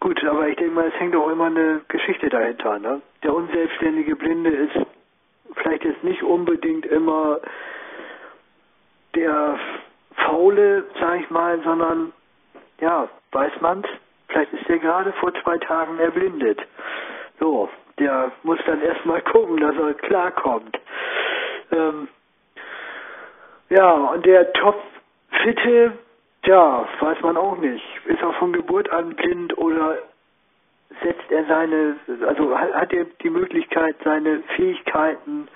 gut, aber ich denke mal, es hängt auch immer eine Geschichte dahinter. Ne? Der unselbstständige Blinde ist vielleicht jetzt nicht unbedingt immer der Faule, sag ich mal, sondern ja, weiß man's, vielleicht ist der gerade vor zwei Tagen erblindet. So, der muss dann erstmal gucken, dass er klarkommt. Ähm, ja, und der Top-Fitte, ja, weiß man auch nicht. Ist er von Geburt an blind oder setzt er seine, also hat er die Möglichkeit, seine Fähigkeiten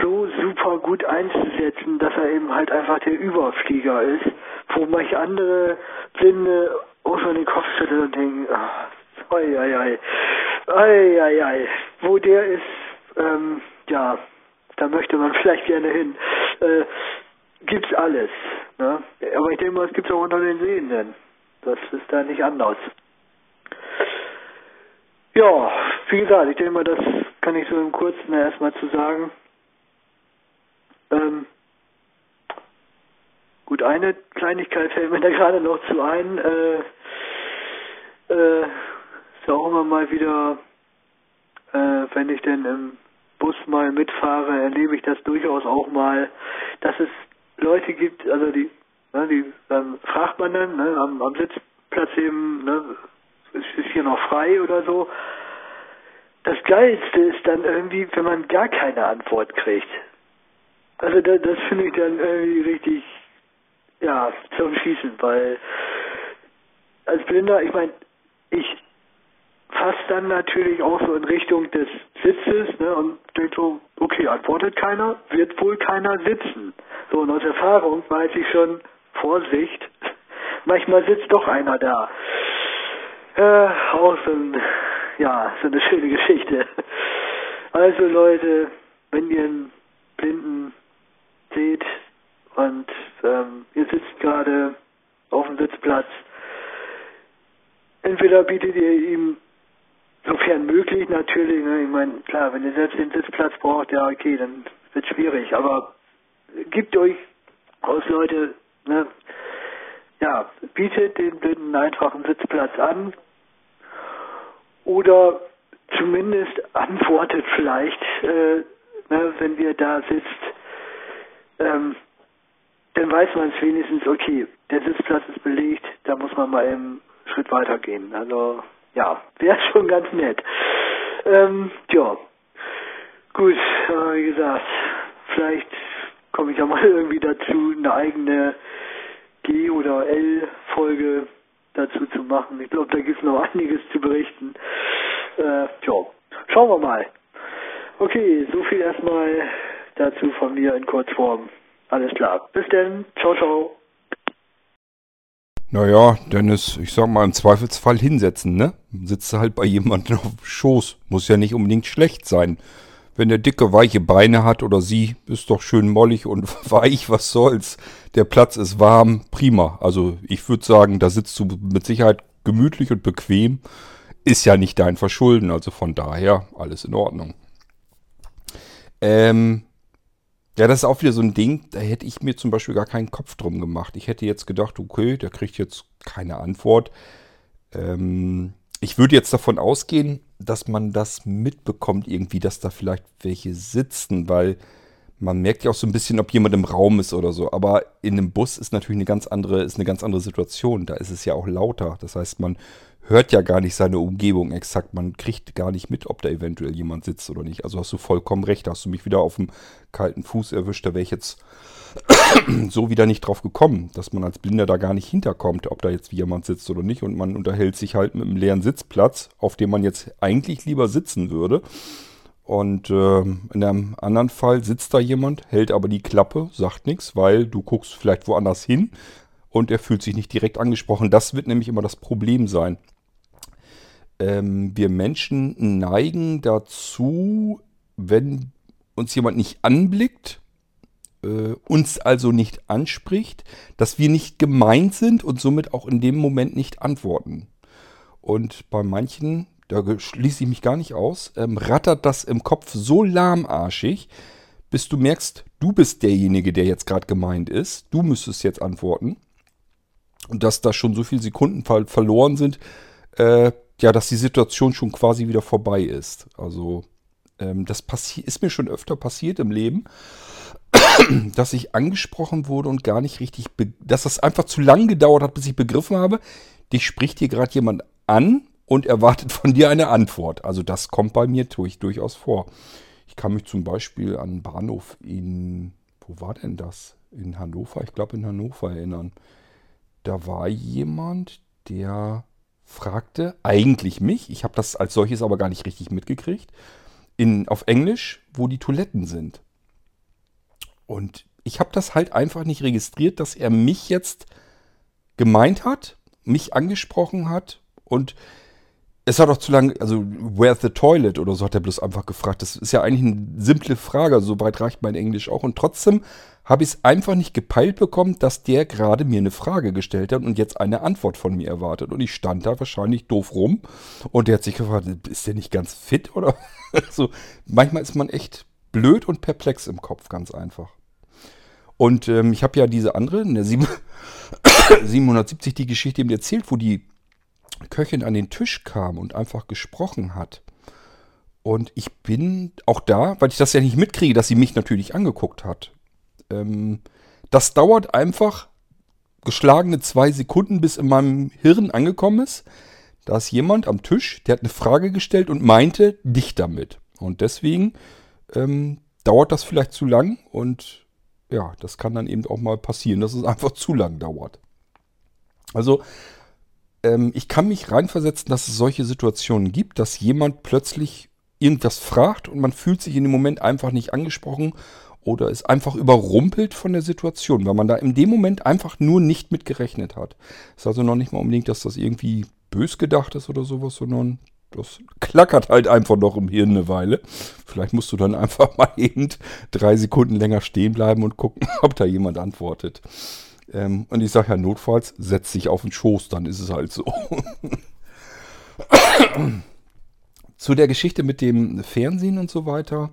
so super gut einzusetzen, dass er eben halt einfach der Überflieger ist, wo manche andere Blinde auch schon den Kopf schütteln und denken, ach, oi, oi, oi. Ei, ei, ei. Wo der ist, ähm, ja, da möchte man vielleicht gerne hin. Äh, gibt's alles. Ne? Aber ich denke mal, es gibt auch unter den Sehenden. Das ist da nicht anders. Ja, wie gesagt, ich denke mal, das kann ich so im Kurzen erstmal zu sagen. Ähm, gut, eine Kleinigkeit fällt mir da gerade noch zu ein. Äh, äh, ist auch immer mal wieder, äh, wenn ich denn im Bus mal mitfahre, erlebe ich das durchaus auch mal, dass es Leute gibt, also die, ne, die ähm, fragt man dann ne, am, am Sitzplatz eben, ne, ist, ist hier noch frei oder so. Das Geilste ist dann irgendwie, wenn man gar keine Antwort kriegt. Also das, das finde ich dann irgendwie richtig, ja, zum Schießen, weil als Blinder, ich meine, ich fast dann natürlich auch so in Richtung des Sitzes ne, und denkt so, okay, antwortet keiner, wird wohl keiner sitzen. So, und aus Erfahrung weiß ich schon, Vorsicht, manchmal sitzt doch einer da. Äh, auch so, ein, ja, so eine schöne Geschichte. Also Leute, wenn ihr einen Blinden seht und ähm, ihr sitzt gerade auf dem Sitzplatz, entweder bietet ihr ihm sofern möglich natürlich, ne, ich meine, klar, wenn ihr selbst den Sitzplatz braucht, ja okay, dann wird schwierig, aber gebt euch aus Leute, ne, ja, bietet den Blinden einfach einen Sitzplatz an oder zumindest antwortet vielleicht, äh, ne, wenn ihr da sitzt, ähm, dann weiß man es wenigstens, okay, der Sitzplatz ist belegt, da muss man mal einen Schritt weiter gehen. Also ja, wäre schon ganz nett. Ähm, ja, gut, äh, wie gesagt, vielleicht komme ich ja mal irgendwie dazu, eine eigene G- oder L-Folge dazu zu machen. Ich glaube, da gibt es noch einiges zu berichten. Äh, ja, schauen wir mal. Okay, so viel erstmal dazu von mir in Kurzform. Alles klar. Bis denn. Ciao, ciao. Naja, Dennis, ich sag mal, im Zweifelsfall hinsetzen, ne? Sitzt du halt bei jemandem auf dem Schoß. Muss ja nicht unbedingt schlecht sein. Wenn der dicke, weiche Beine hat oder sie, ist doch schön mollig und weich, was soll's. Der Platz ist warm, prima. Also ich würde sagen, da sitzt du mit Sicherheit gemütlich und bequem. Ist ja nicht dein Verschulden, also von daher alles in Ordnung. Ähm, ja, das ist auch wieder so ein Ding, da hätte ich mir zum Beispiel gar keinen Kopf drum gemacht. Ich hätte jetzt gedacht, okay, der kriegt jetzt keine Antwort. Ähm, ich würde jetzt davon ausgehen, dass man das mitbekommt irgendwie, dass da vielleicht welche sitzen, weil man merkt ja auch so ein bisschen, ob jemand im Raum ist oder so. Aber in einem Bus ist natürlich eine ganz andere, ist eine ganz andere Situation. Da ist es ja auch lauter. Das heißt, man hört ja gar nicht seine Umgebung exakt. Man kriegt gar nicht mit, ob da eventuell jemand sitzt oder nicht. Also hast du vollkommen recht. Hast du mich wieder auf dem kalten Fuß erwischt. Da wäre ich jetzt so wieder nicht drauf gekommen, dass man als Blinder da gar nicht hinterkommt, ob da jetzt jemand sitzt oder nicht. Und man unterhält sich halt mit einem leeren Sitzplatz, auf dem man jetzt eigentlich lieber sitzen würde. Und äh, in einem anderen Fall sitzt da jemand, hält aber die Klappe, sagt nichts, weil du guckst vielleicht woanders hin und er fühlt sich nicht direkt angesprochen. Das wird nämlich immer das Problem sein. Ähm, wir Menschen neigen dazu, wenn uns jemand nicht anblickt, äh, uns also nicht anspricht, dass wir nicht gemeint sind und somit auch in dem Moment nicht antworten. Und bei manchen da schließe ich mich gar nicht aus, ähm, rattert das im Kopf so lahmarschig, bis du merkst, du bist derjenige, der jetzt gerade gemeint ist. Du müsstest jetzt antworten. Und dass da schon so viele Sekunden ver verloren sind, äh, ja, dass die Situation schon quasi wieder vorbei ist. Also, ähm, das ist mir schon öfter passiert im Leben, dass ich angesprochen wurde und gar nicht richtig, dass das einfach zu lang gedauert hat, bis ich begriffen habe, dich spricht hier gerade jemand an und erwartet von dir eine Antwort. Also das kommt bei mir durch, durchaus vor. Ich kann mich zum Beispiel an einen Bahnhof in, wo war denn das? In Hannover, ich glaube in Hannover erinnern. Da war jemand, der fragte eigentlich mich, ich habe das als solches aber gar nicht richtig mitgekriegt, in, auf Englisch, wo die Toiletten sind. Und ich habe das halt einfach nicht registriert, dass er mich jetzt gemeint hat, mich angesprochen hat und es hat auch zu lange, also where's the toilet oder so hat er bloß einfach gefragt. Das ist ja eigentlich eine simple Frage, so weit reicht mein Englisch auch. Und trotzdem habe ich es einfach nicht gepeilt bekommen, dass der gerade mir eine Frage gestellt hat und jetzt eine Antwort von mir erwartet. Und ich stand da wahrscheinlich doof rum und der hat sich gefragt, ist der nicht ganz fit oder? so, manchmal ist man echt blöd und perplex im Kopf, ganz einfach. Und ähm, ich habe ja diese andere, in der 770, die Geschichte eben erzählt, wo die Köchin an den Tisch kam und einfach gesprochen hat. Und ich bin auch da, weil ich das ja nicht mitkriege, dass sie mich natürlich angeguckt hat. Ähm, das dauert einfach geschlagene zwei Sekunden, bis in meinem Hirn angekommen ist. Da ist jemand am Tisch, der hat eine Frage gestellt und meinte dich damit. Und deswegen ähm, dauert das vielleicht zu lang und ja, das kann dann eben auch mal passieren, dass es einfach zu lang dauert. Also ähm, ich kann mich reinversetzen, dass es solche Situationen gibt, dass jemand plötzlich irgendwas fragt und man fühlt sich in dem Moment einfach nicht angesprochen oder ist einfach überrumpelt von der Situation, weil man da in dem Moment einfach nur nicht mit gerechnet hat. Ist also noch nicht mal unbedingt, dass das irgendwie bös gedacht ist oder sowas, sondern das klackert halt einfach noch im Hirn eine Weile. Vielleicht musst du dann einfach mal eben drei Sekunden länger stehen bleiben und gucken, ob da jemand antwortet. Ähm, und ich sage ja, notfalls setz dich auf den Schoß, dann ist es halt so. Zu der Geschichte mit dem Fernsehen und so weiter.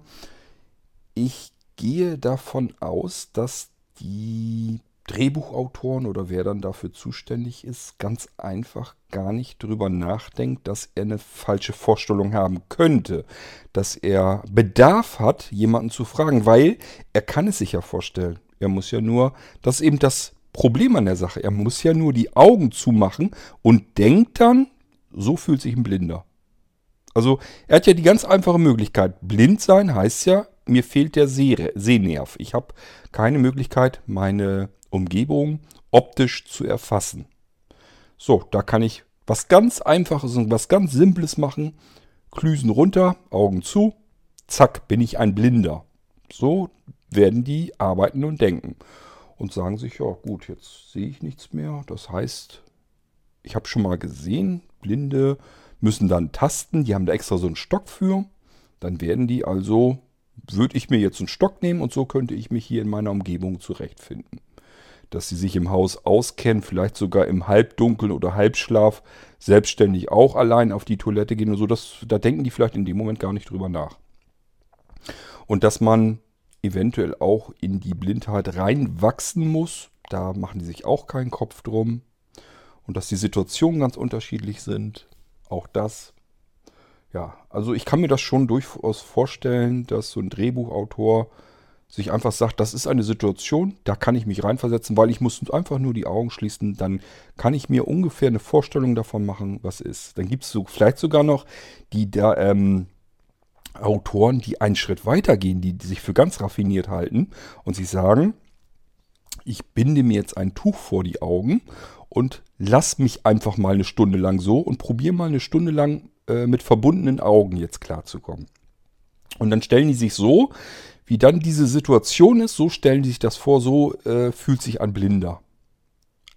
Ich gehe davon aus, dass die Drehbuchautoren oder wer dann dafür zuständig ist, ganz einfach gar nicht drüber nachdenkt, dass er eine falsche Vorstellung haben könnte, dass er Bedarf hat, jemanden zu fragen, weil er kann es sich ja vorstellen. Er muss ja nur, das ist eben das Problem an der Sache, er muss ja nur die Augen zumachen und denkt dann, so fühlt sich ein Blinder. Also er hat ja die ganz einfache Möglichkeit. Blind sein heißt ja, mir fehlt der Seh Sehnerv. Ich habe keine Möglichkeit, meine Umgebung optisch zu erfassen. So, da kann ich was ganz Einfaches und was ganz Simples machen. Klüsen runter, Augen zu, zack, bin ich ein Blinder. So werden die arbeiten und denken. Und sagen sich, ja gut, jetzt sehe ich nichts mehr. Das heißt, ich habe schon mal gesehen, Blinde müssen dann tasten. Die haben da extra so einen Stock für. Dann werden die also, würde ich mir jetzt einen Stock nehmen und so könnte ich mich hier in meiner Umgebung zurechtfinden. Dass sie sich im Haus auskennen, vielleicht sogar im Halbdunkeln oder Halbschlaf selbstständig auch allein auf die Toilette gehen und so, das, da denken die vielleicht in dem Moment gar nicht drüber nach. Und dass man eventuell auch in die Blindheit reinwachsen muss, da machen die sich auch keinen Kopf drum. Und dass die Situationen ganz unterschiedlich sind, auch das. Ja, also ich kann mir das schon durchaus vorstellen, dass so ein Drehbuchautor sich einfach sagt, das ist eine Situation, da kann ich mich reinversetzen, weil ich muss einfach nur die Augen schließen, dann kann ich mir ungefähr eine Vorstellung davon machen, was ist. Dann gibt es so, vielleicht sogar noch die da, ähm, Autoren, die einen Schritt weiter gehen, die, die sich für ganz raffiniert halten und sie sagen, ich binde mir jetzt ein Tuch vor die Augen und lass mich einfach mal eine Stunde lang so und probiere mal eine Stunde lang äh, mit verbundenen Augen jetzt klarzukommen. Und dann stellen die sich so, wie dann diese Situation ist, so stellen die sich das vor, so äh, fühlt sich ein Blinder.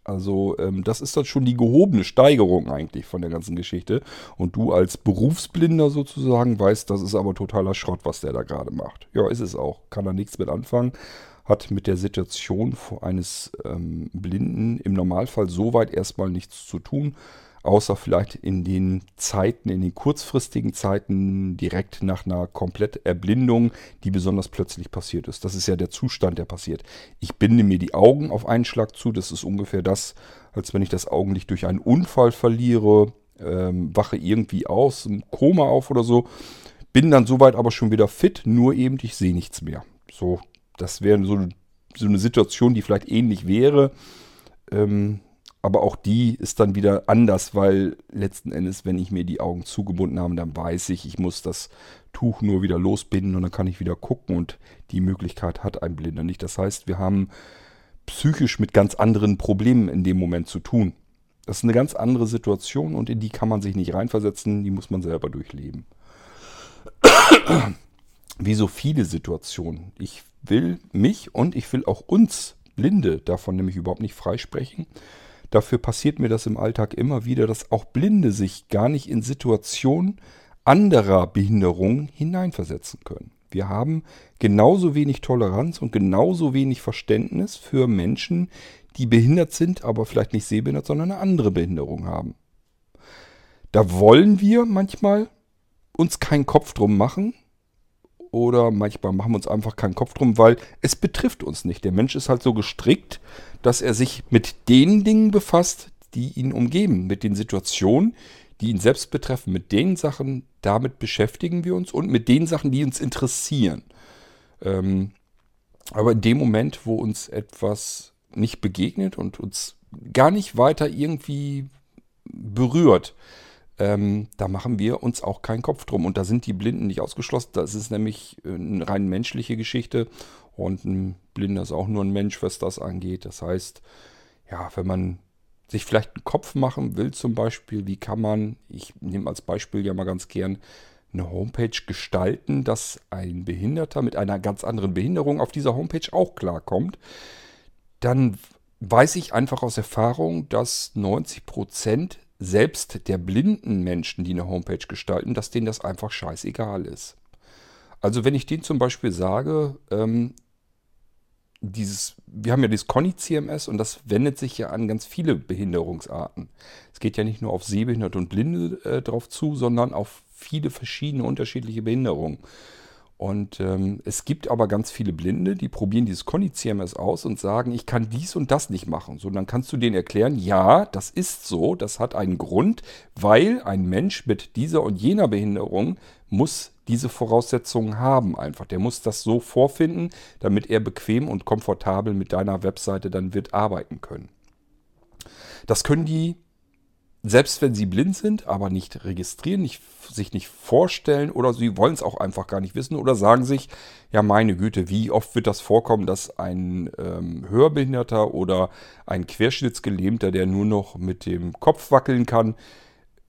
Also ähm, das ist dann schon die gehobene Steigerung eigentlich von der ganzen Geschichte. Und du als Berufsblinder sozusagen weißt, das ist aber totaler Schrott, was der da gerade macht. Ja, ist es auch. Kann da nichts mit anfangen hat mit der Situation eines ähm, Blinden im Normalfall soweit erstmal nichts zu tun, außer vielleicht in den Zeiten, in den kurzfristigen Zeiten direkt nach einer Kompletterblindung, die besonders plötzlich passiert ist. Das ist ja der Zustand, der passiert. Ich binde mir die Augen auf einen Schlag zu. Das ist ungefähr das, als wenn ich das Augenlicht durch einen Unfall verliere, ähm, wache irgendwie aus, im Koma auf oder so. Bin dann soweit aber schon wieder fit, nur eben ich sehe nichts mehr. So das wäre so, so, eine Situation, die vielleicht ähnlich wäre. Ähm, aber auch die ist dann wieder anders, weil letzten Endes, wenn ich mir die Augen zugebunden habe, dann weiß ich, ich muss das Tuch nur wieder losbinden und dann kann ich wieder gucken und die Möglichkeit hat ein Blinder nicht. Das heißt, wir haben psychisch mit ganz anderen Problemen in dem Moment zu tun. Das ist eine ganz andere Situation und in die kann man sich nicht reinversetzen, die muss man selber durchleben. Wie so viele Situationen. Ich will mich und ich will auch uns Blinde davon nämlich überhaupt nicht freisprechen. Dafür passiert mir das im Alltag immer wieder, dass auch Blinde sich gar nicht in Situationen anderer Behinderungen hineinversetzen können. Wir haben genauso wenig Toleranz und genauso wenig Verständnis für Menschen, die behindert sind, aber vielleicht nicht sehbehindert, sondern eine andere Behinderung haben. Da wollen wir manchmal uns keinen Kopf drum machen, oder manchmal machen wir uns einfach keinen Kopf drum, weil es betrifft uns nicht. Der Mensch ist halt so gestrickt, dass er sich mit den Dingen befasst, die ihn umgeben, mit den Situationen, die ihn selbst betreffen, mit den Sachen, damit beschäftigen wir uns und mit den Sachen, die uns interessieren. Ähm, aber in dem Moment, wo uns etwas nicht begegnet und uns gar nicht weiter irgendwie berührt, ähm, da machen wir uns auch keinen Kopf drum. Und da sind die Blinden nicht ausgeschlossen. Das ist nämlich äh, eine rein menschliche Geschichte. Und ein Blinder ist auch nur ein Mensch, was das angeht. Das heißt, ja, wenn man sich vielleicht einen Kopf machen will, zum Beispiel, wie kann man, ich nehme als Beispiel ja mal ganz gern, eine Homepage gestalten, dass ein Behinderter mit einer ganz anderen Behinderung auf dieser Homepage auch klarkommt, dann weiß ich einfach aus Erfahrung, dass 90 Prozent selbst der blinden Menschen, die eine Homepage gestalten, dass denen das einfach scheißegal ist. Also wenn ich denen zum Beispiel sage, ähm, dieses, wir haben ja dieses Conny CMS und das wendet sich ja an ganz viele Behinderungsarten. Es geht ja nicht nur auf Sehbehinderte und Blinde äh, drauf zu, sondern auf viele verschiedene unterschiedliche Behinderungen. Und ähm, es gibt aber ganz viele Blinde, die probieren dieses Conny-CMS aus und sagen, ich kann dies und das nicht machen. So, dann kannst du denen erklären, ja, das ist so, das hat einen Grund, weil ein Mensch mit dieser und jener Behinderung muss diese Voraussetzungen haben einfach. Der muss das so vorfinden, damit er bequem und komfortabel mit deiner Webseite dann wird arbeiten können. Das können die selbst wenn sie blind sind, aber nicht registrieren, nicht, sich nicht vorstellen oder sie wollen es auch einfach gar nicht wissen oder sagen sich, ja meine Güte, wie oft wird das vorkommen, dass ein ähm, Hörbehinderter oder ein Querschnittsgelähmter, der nur noch mit dem Kopf wackeln kann,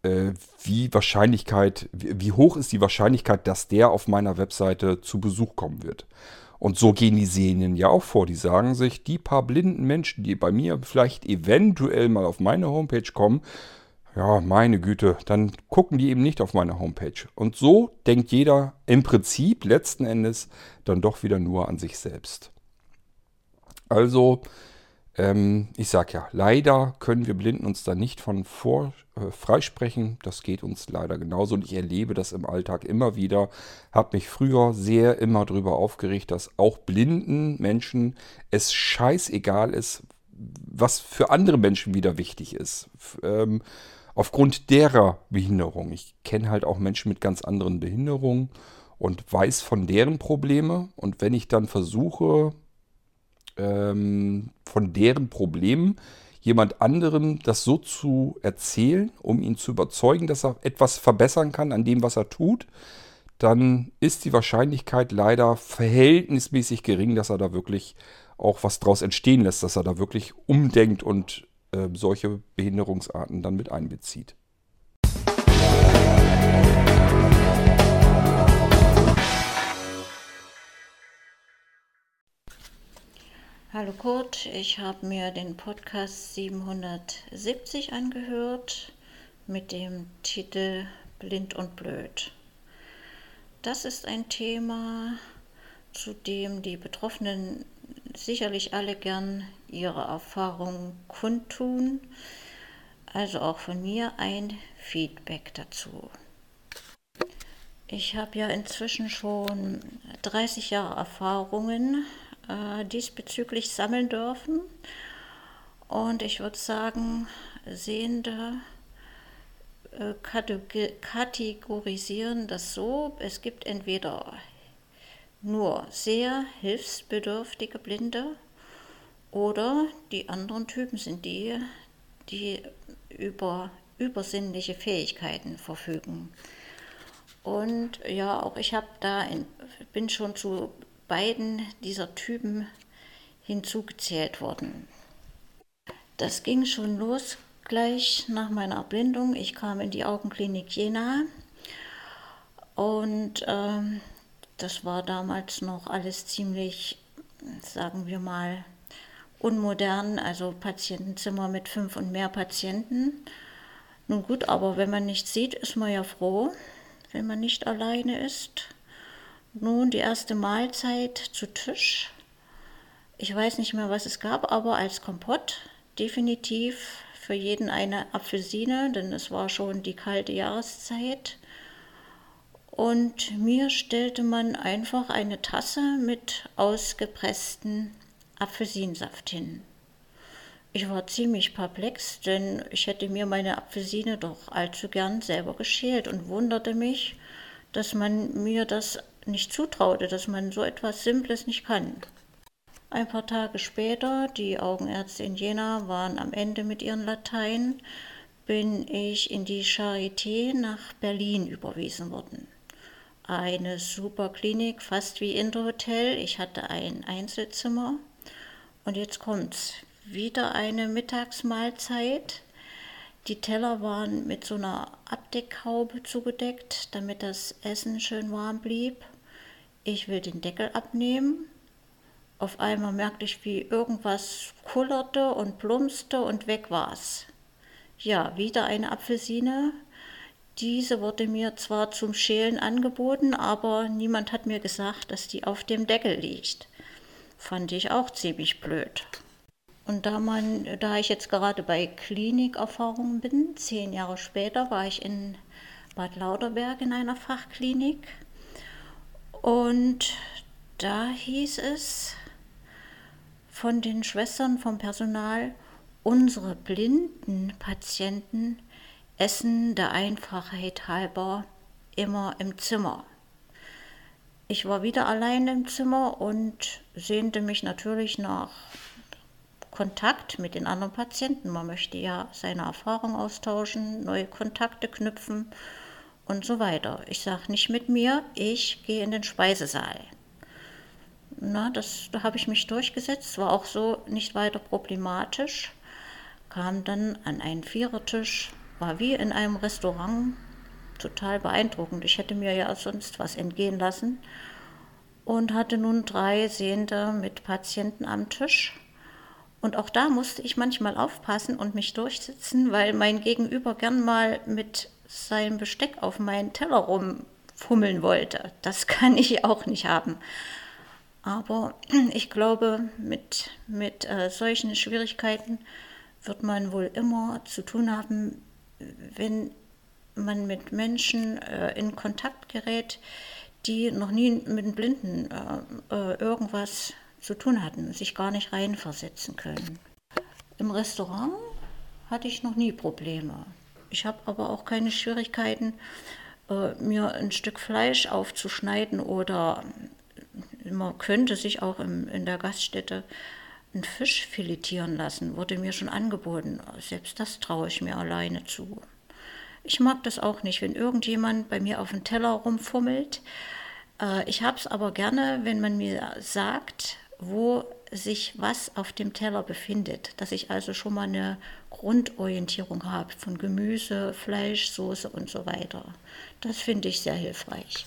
äh, wie Wahrscheinlichkeit, wie, wie hoch ist die Wahrscheinlichkeit, dass der auf meiner Webseite zu Besuch kommen wird. Und so gehen die Sehnen ja auch vor. Die sagen sich, die paar blinden Menschen, die bei mir vielleicht eventuell mal auf meine Homepage kommen, ja, meine Güte, dann gucken die eben nicht auf meine Homepage. Und so denkt jeder im Prinzip letzten Endes dann doch wieder nur an sich selbst. Also, ähm, ich sag ja, leider können wir Blinden uns da nicht von vor, äh, freisprechen. Das geht uns leider genauso und ich erlebe das im Alltag immer wieder. Habe mich früher sehr immer darüber aufgeregt, dass auch blinden Menschen es scheißegal ist, was für andere Menschen wieder wichtig ist. Ähm, aufgrund derer Behinderung. Ich kenne halt auch Menschen mit ganz anderen Behinderungen und weiß von deren Probleme. Und wenn ich dann versuche, ähm, von deren Problemen jemand anderem das so zu erzählen, um ihn zu überzeugen, dass er etwas verbessern kann an dem, was er tut, dann ist die Wahrscheinlichkeit leider verhältnismäßig gering, dass er da wirklich auch was draus entstehen lässt, dass er da wirklich umdenkt und äh, solche Behinderungsarten dann mit einbezieht. Hallo Kurt, ich habe mir den Podcast 770 angehört mit dem Titel Blind und Blöd. Das ist ein Thema, zu dem die Betroffenen sicherlich alle gern ihre Erfahrungen kundtun. Also auch von mir ein Feedback dazu. Ich habe ja inzwischen schon 30 Jahre Erfahrungen äh, diesbezüglich sammeln dürfen. Und ich würde sagen, Sehende äh, kategorisieren das so, es gibt entweder nur sehr hilfsbedürftige Blinde oder die anderen Typen sind die, die über übersinnliche Fähigkeiten verfügen. Und ja, auch ich habe da in, bin schon zu beiden dieser Typen hinzugezählt worden. Das ging schon los gleich nach meiner Erblindung. Ich kam in die Augenklinik Jena und ähm, das war damals noch alles ziemlich, sagen wir mal, unmodern, also Patientenzimmer mit fünf und mehr Patienten. Nun gut, aber wenn man nichts sieht, ist man ja froh, wenn man nicht alleine ist. Nun die erste Mahlzeit zu Tisch. Ich weiß nicht mehr, was es gab, aber als Kompott definitiv für jeden eine Apfelsine, denn es war schon die kalte Jahreszeit. Und mir stellte man einfach eine Tasse mit ausgepressten Apfelsinensaft hin. Ich war ziemlich perplex, denn ich hätte mir meine Apfelsine doch allzu gern selber geschält und wunderte mich, dass man mir das nicht zutraute, dass man so etwas Simples nicht kann. Ein paar Tage später, die Augenärzte in Jena waren am Ende mit ihren Latein, bin ich in die Charité nach Berlin überwiesen worden eine super Klinik, fast wie Interhotel. Ich hatte ein Einzelzimmer. Und jetzt kommt's. Wieder eine Mittagsmahlzeit. Die Teller waren mit so einer Abdeckhaube zugedeckt, damit das Essen schön warm blieb. Ich will den Deckel abnehmen. Auf einmal merkte ich, wie irgendwas kullerte und plumpste und weg war's. Ja, wieder eine Apfelsine, diese wurde mir zwar zum Schälen angeboten, aber niemand hat mir gesagt, dass die auf dem Deckel liegt. Fand ich auch ziemlich blöd. Und da, man, da ich jetzt gerade bei Klinikerfahrungen bin, zehn Jahre später war ich in Bad Lauterberg in einer Fachklinik. Und da hieß es von den Schwestern vom Personal, unsere blinden Patienten Essen der Einfachheit halber immer im Zimmer. ich war wieder allein im Zimmer und sehnte mich natürlich nach Kontakt mit den anderen Patienten. Man möchte ja seine Erfahrung austauschen, neue Kontakte knüpfen und so weiter. Ich sage nicht mit mir, ich gehe in den Speisesaal. Na, das, da habe ich mich durchgesetzt, war auch so nicht weiter problematisch. Kam dann an einen Vierertisch, war wie in einem Restaurant, total beeindruckend. Ich hätte mir ja sonst was entgehen lassen und hatte nun drei Sehende mit Patienten am Tisch. Und auch da musste ich manchmal aufpassen und mich durchsetzen, weil mein Gegenüber gern mal mit seinem Besteck auf meinen Teller rumfummeln wollte. Das kann ich auch nicht haben. Aber ich glaube, mit, mit äh, solchen Schwierigkeiten wird man wohl immer zu tun haben, wenn man mit Menschen äh, in Kontakt gerät, die noch nie mit Blinden äh, äh irgendwas zu tun hatten, sich gar nicht reinversetzen können. Im Restaurant hatte ich noch nie Probleme. Ich habe aber auch keine Schwierigkeiten, äh, mir ein Stück Fleisch aufzuschneiden oder man könnte sich auch im, in der Gaststätte einen Fisch filetieren lassen, wurde mir schon angeboten. Selbst das traue ich mir alleine zu. Ich mag das auch nicht, wenn irgendjemand bei mir auf dem Teller rumfummelt. Äh, ich habe es aber gerne, wenn man mir sagt, wo sich was auf dem Teller befindet, dass ich also schon mal eine Grundorientierung habe von Gemüse, Fleisch, Soße und so weiter. Das finde ich sehr hilfreich.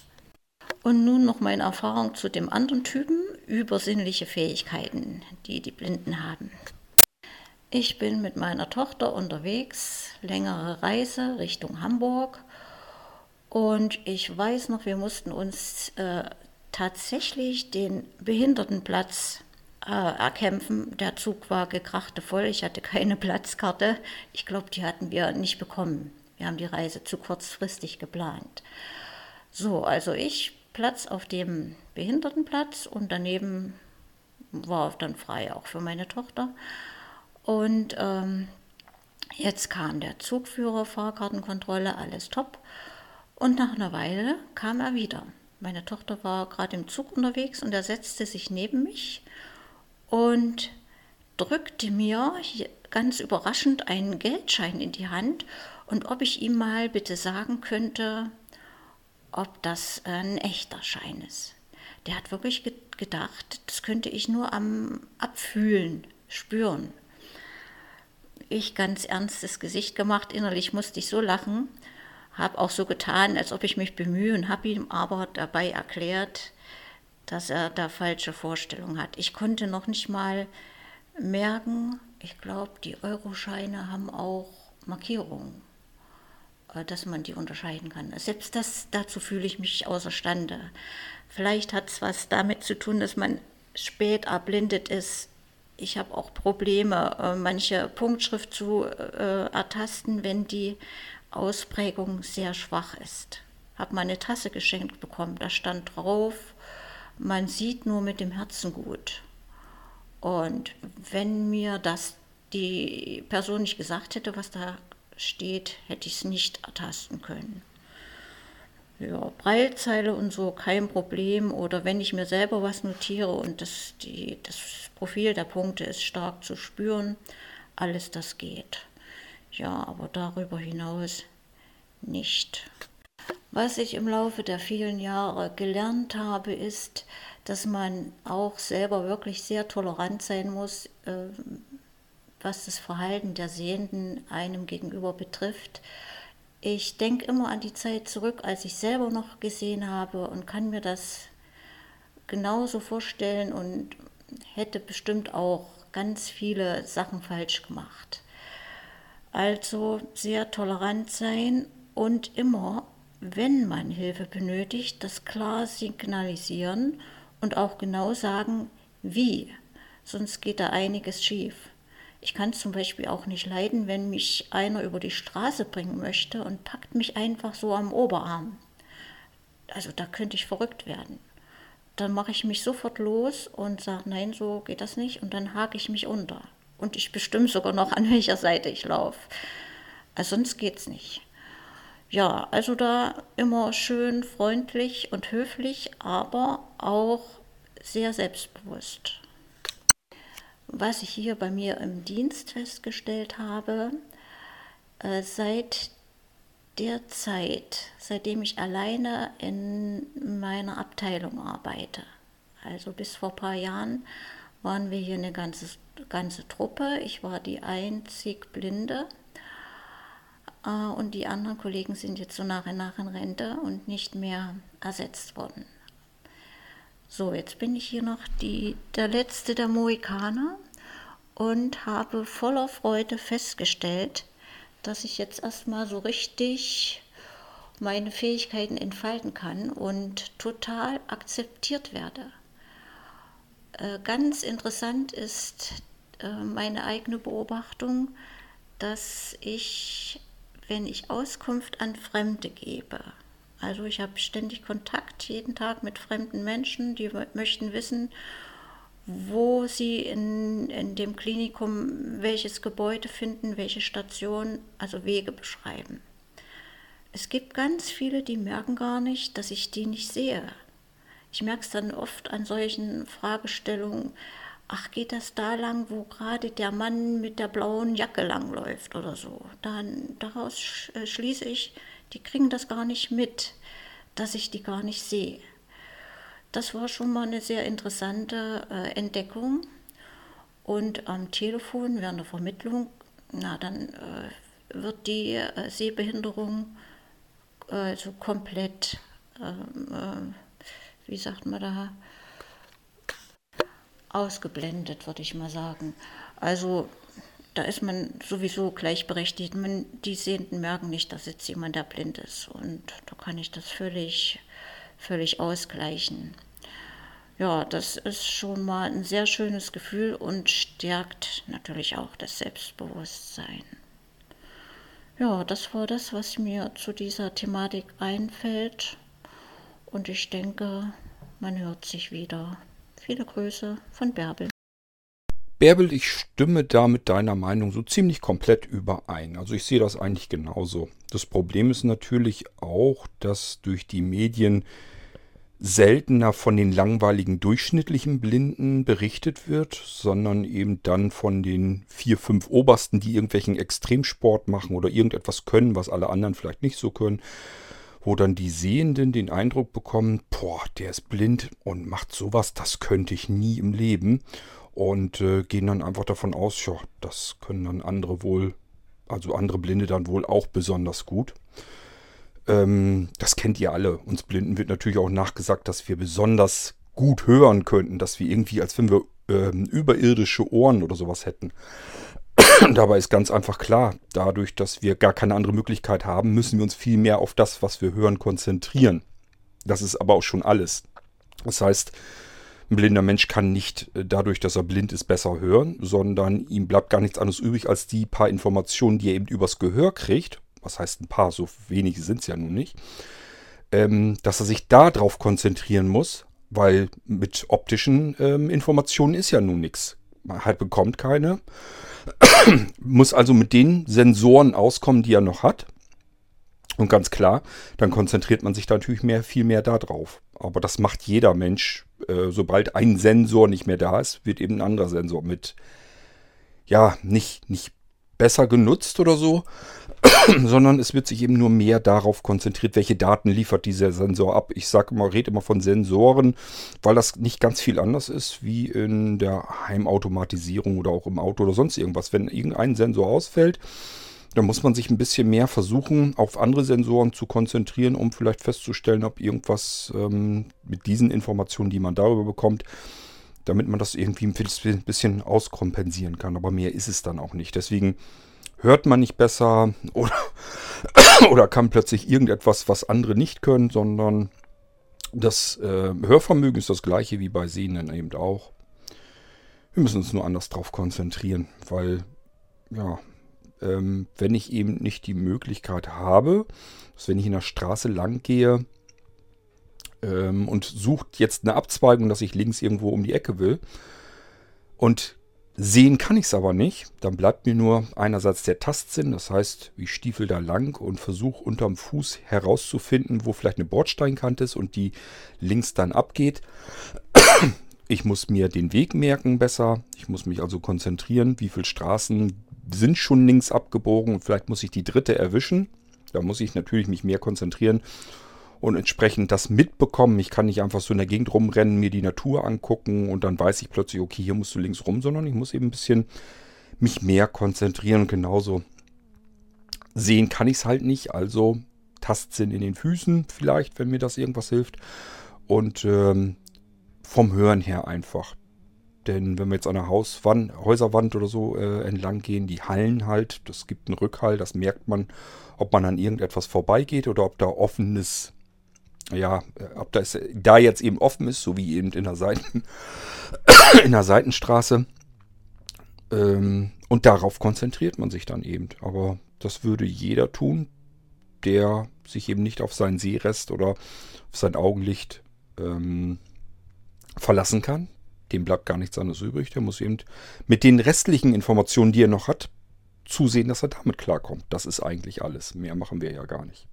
Und nun noch meine Erfahrung zu dem anderen Typen, übersinnliche Fähigkeiten, die die Blinden haben. Ich bin mit meiner Tochter unterwegs, längere Reise Richtung Hamburg. Und ich weiß noch, wir mussten uns äh, tatsächlich den Behindertenplatz äh, erkämpfen. Der Zug war gekrachte voll, ich hatte keine Platzkarte. Ich glaube, die hatten wir nicht bekommen. Wir haben die Reise zu kurzfristig geplant. So, also ich Platz auf dem Behindertenplatz und daneben war dann frei auch für meine Tochter. Und ähm, jetzt kam der Zugführer, Fahrkartenkontrolle, alles top. Und nach einer Weile kam er wieder. Meine Tochter war gerade im Zug unterwegs und er setzte sich neben mich und drückte mir ganz überraschend einen Geldschein in die Hand und ob ich ihm mal bitte sagen könnte, ob das ein echter Schein ist. Der hat wirklich gedacht, das könnte ich nur am Abfühlen, spüren. Ich ganz ernstes Gesicht gemacht, innerlich musste ich so lachen, habe auch so getan, als ob ich mich bemühe und habe ihm aber dabei erklärt, dass er da falsche Vorstellungen hat. Ich konnte noch nicht mal merken, ich glaube, die Euroscheine haben auch Markierungen. Äh, dass man die unterscheiden kann. Selbst das, dazu fühle ich mich außerstande. Vielleicht hat es was damit zu tun, dass man spät erblindet ist. Ich habe auch Probleme, äh, manche Punktschrift zu äh, ertasten, wenn die Ausprägung sehr schwach ist. Habe mal eine Tasse geschenkt bekommen, da stand drauf, man sieht nur mit dem Herzen gut. Und wenn mir das die Person nicht gesagt hätte, was da steht, hätte ich es nicht ertasten können. Ja, Breilzeile und so kein Problem. Oder wenn ich mir selber was notiere und das, die, das Profil der Punkte ist stark zu spüren, alles das geht. Ja, aber darüber hinaus nicht. Was ich im Laufe der vielen Jahre gelernt habe, ist, dass man auch selber wirklich sehr tolerant sein muss, äh, was das Verhalten der Sehenden einem gegenüber betrifft. Ich denke immer an die Zeit zurück, als ich selber noch gesehen habe und kann mir das genauso vorstellen und hätte bestimmt auch ganz viele Sachen falsch gemacht. Also sehr tolerant sein und immer, wenn man Hilfe benötigt, das klar signalisieren und auch genau sagen, wie, sonst geht da einiges schief. Ich kann zum Beispiel auch nicht leiden, wenn mich einer über die Straße bringen möchte und packt mich einfach so am Oberarm. Also da könnte ich verrückt werden. Dann mache ich mich sofort los und sage, nein, so geht das nicht. Und dann hake ich mich unter. Und ich bestimme sogar noch, an welcher Seite ich laufe. Also sonst geht es nicht. Ja, also da immer schön freundlich und höflich, aber auch sehr selbstbewusst. Was ich hier bei mir im Dienst festgestellt habe, äh, seit der Zeit, seitdem ich alleine in meiner Abteilung arbeite, also bis vor ein paar Jahren, waren wir hier eine ganze, ganze Truppe. Ich war die einzig Blinde äh, und die anderen Kollegen sind jetzt so nach und nach in Rente und nicht mehr ersetzt worden. So, jetzt bin ich hier noch die, der letzte der Mohikaner und habe voller Freude festgestellt, dass ich jetzt erstmal so richtig meine Fähigkeiten entfalten kann und total akzeptiert werde. Äh, ganz interessant ist äh, meine eigene Beobachtung, dass ich, wenn ich Auskunft an Fremde gebe, also ich habe ständig Kontakt jeden Tag mit fremden Menschen, die möchten wissen, wo sie in, in dem Klinikum welches Gebäude finden, welche Station, also Wege beschreiben. Es gibt ganz viele, die merken gar nicht, dass ich die nicht sehe. Ich merke es dann oft an solchen Fragestellungen, ach, geht das da lang, wo gerade der Mann mit der blauen Jacke langläuft oder so. Dann, daraus äh, schließe ich, die kriegen das gar nicht mit, dass ich die gar nicht sehe. Das war schon mal eine sehr interessante äh, Entdeckung. Und am Telefon während der Vermittlung, na dann äh, wird die äh, Sehbehinderung äh, so komplett, ähm, äh, wie sagt man da, ausgeblendet, würde ich mal sagen. Also da ist man sowieso gleichberechtigt. Man, die Sehenden merken nicht, dass jetzt jemand, der blind ist. Und da kann ich das völlig völlig ausgleichen. Ja, das ist schon mal ein sehr schönes Gefühl und stärkt natürlich auch das Selbstbewusstsein. Ja, das war das, was mir zu dieser Thematik einfällt. Und ich denke, man hört sich wieder. Viele Grüße von Bärbel. Bärbel, ich stimme da mit deiner Meinung so ziemlich komplett überein. Also ich sehe das eigentlich genauso. Das Problem ist natürlich auch, dass durch die Medien seltener von den langweiligen durchschnittlichen Blinden berichtet wird, sondern eben dann von den vier, fünf Obersten, die irgendwelchen Extremsport machen oder irgendetwas können, was alle anderen vielleicht nicht so können, wo dann die Sehenden den Eindruck bekommen, boah, der ist blind und macht sowas, das könnte ich nie im Leben und äh, gehen dann einfach davon aus, ja, das können dann andere wohl, also andere Blinde dann wohl auch besonders gut. Ähm, das kennt ihr alle. Uns Blinden wird natürlich auch nachgesagt, dass wir besonders gut hören könnten, dass wir irgendwie, als wenn wir ähm, überirdische Ohren oder sowas hätten. Dabei ist ganz einfach klar, dadurch, dass wir gar keine andere Möglichkeit haben, müssen wir uns viel mehr auf das, was wir hören, konzentrieren. Das ist aber auch schon alles. Das heißt, ein blinder Mensch kann nicht äh, dadurch, dass er blind ist, besser hören, sondern ihm bleibt gar nichts anderes übrig als die paar Informationen, die er eben übers Gehör kriegt was heißt ein paar, so wenige sind es ja nun nicht, ähm, dass er sich darauf konzentrieren muss, weil mit optischen ähm, Informationen ist ja nun nichts. Man halt bekommt keine, muss also mit den Sensoren auskommen, die er noch hat. Und ganz klar, dann konzentriert man sich da natürlich mehr, viel mehr darauf. Aber das macht jeder Mensch. Äh, sobald ein Sensor nicht mehr da ist, wird eben ein anderer Sensor mit, ja, nicht, nicht besser genutzt oder so, sondern es wird sich eben nur mehr darauf konzentriert, welche Daten liefert dieser Sensor ab. Ich sage immer, rede immer von Sensoren, weil das nicht ganz viel anders ist wie in der Heimautomatisierung oder auch im Auto oder sonst irgendwas. Wenn irgendein Sensor ausfällt, dann muss man sich ein bisschen mehr versuchen, auf andere Sensoren zu konzentrieren, um vielleicht festzustellen, ob irgendwas ähm, mit diesen Informationen, die man darüber bekommt, damit man das irgendwie ein bisschen auskompensieren kann. Aber mehr ist es dann auch nicht. Deswegen hört man nicht besser oder, oder kann plötzlich irgendetwas, was andere nicht können, sondern das äh, Hörvermögen ist das gleiche wie bei Sehenden eben auch. Wir müssen uns nur anders drauf konzentrieren, weil, ja, ähm, wenn ich eben nicht die Möglichkeit habe, dass wenn ich in der Straße lang gehe, ähm, und sucht jetzt eine Abzweigung, dass ich links irgendwo um die Ecke will und Sehen kann ich es aber nicht. Dann bleibt mir nur einerseits der Tastsinn, das heißt, ich stiefel da lang und versuche unterm Fuß herauszufinden, wo vielleicht eine Bordsteinkante ist und die links dann abgeht. Ich muss mir den Weg merken besser. Ich muss mich also konzentrieren, wie viele Straßen sind schon links abgebogen und vielleicht muss ich die dritte erwischen. Da muss ich natürlich mich mehr konzentrieren und entsprechend das mitbekommen. Ich kann nicht einfach so in der Gegend rumrennen, mir die Natur angucken und dann weiß ich plötzlich, okay, hier musst du links rum, sondern ich muss eben ein bisschen mich mehr konzentrieren genauso sehen kann ich es halt nicht. Also Tastsinn in den Füßen vielleicht, wenn mir das irgendwas hilft. Und ähm, vom Hören her einfach. Denn wenn wir jetzt an einer Hauswand, Häuserwand oder so äh, entlang gehen, die hallen halt, das gibt einen Rückhall, das merkt man, ob man an irgendetwas vorbeigeht oder ob da offenes ja, ob das da jetzt eben offen ist, so wie eben in der, Seiten, in der Seitenstraße. Ähm, und darauf konzentriert man sich dann eben. Aber das würde jeder tun, der sich eben nicht auf seinen Sehrest oder auf sein Augenlicht ähm, verlassen kann. Dem bleibt gar nichts anderes übrig. Der muss eben mit den restlichen Informationen, die er noch hat, zusehen, dass er damit klarkommt. Das ist eigentlich alles. Mehr machen wir ja gar nicht.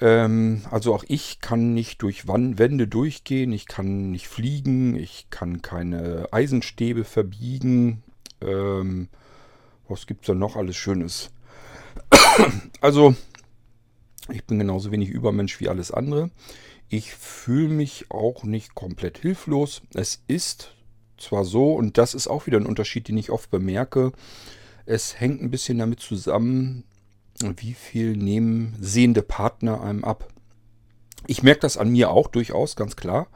Ähm, also auch ich kann nicht durch Wände durchgehen, ich kann nicht fliegen, ich kann keine Eisenstäbe verbiegen. Ähm, was gibt es da noch alles Schönes? also, ich bin genauso wenig Übermensch wie alles andere. Ich fühle mich auch nicht komplett hilflos. Es ist zwar so, und das ist auch wieder ein Unterschied, den ich oft bemerke, es hängt ein bisschen damit zusammen, wie viel nehmen sehende Partner einem ab? Ich merke das an mir auch durchaus, ganz klar.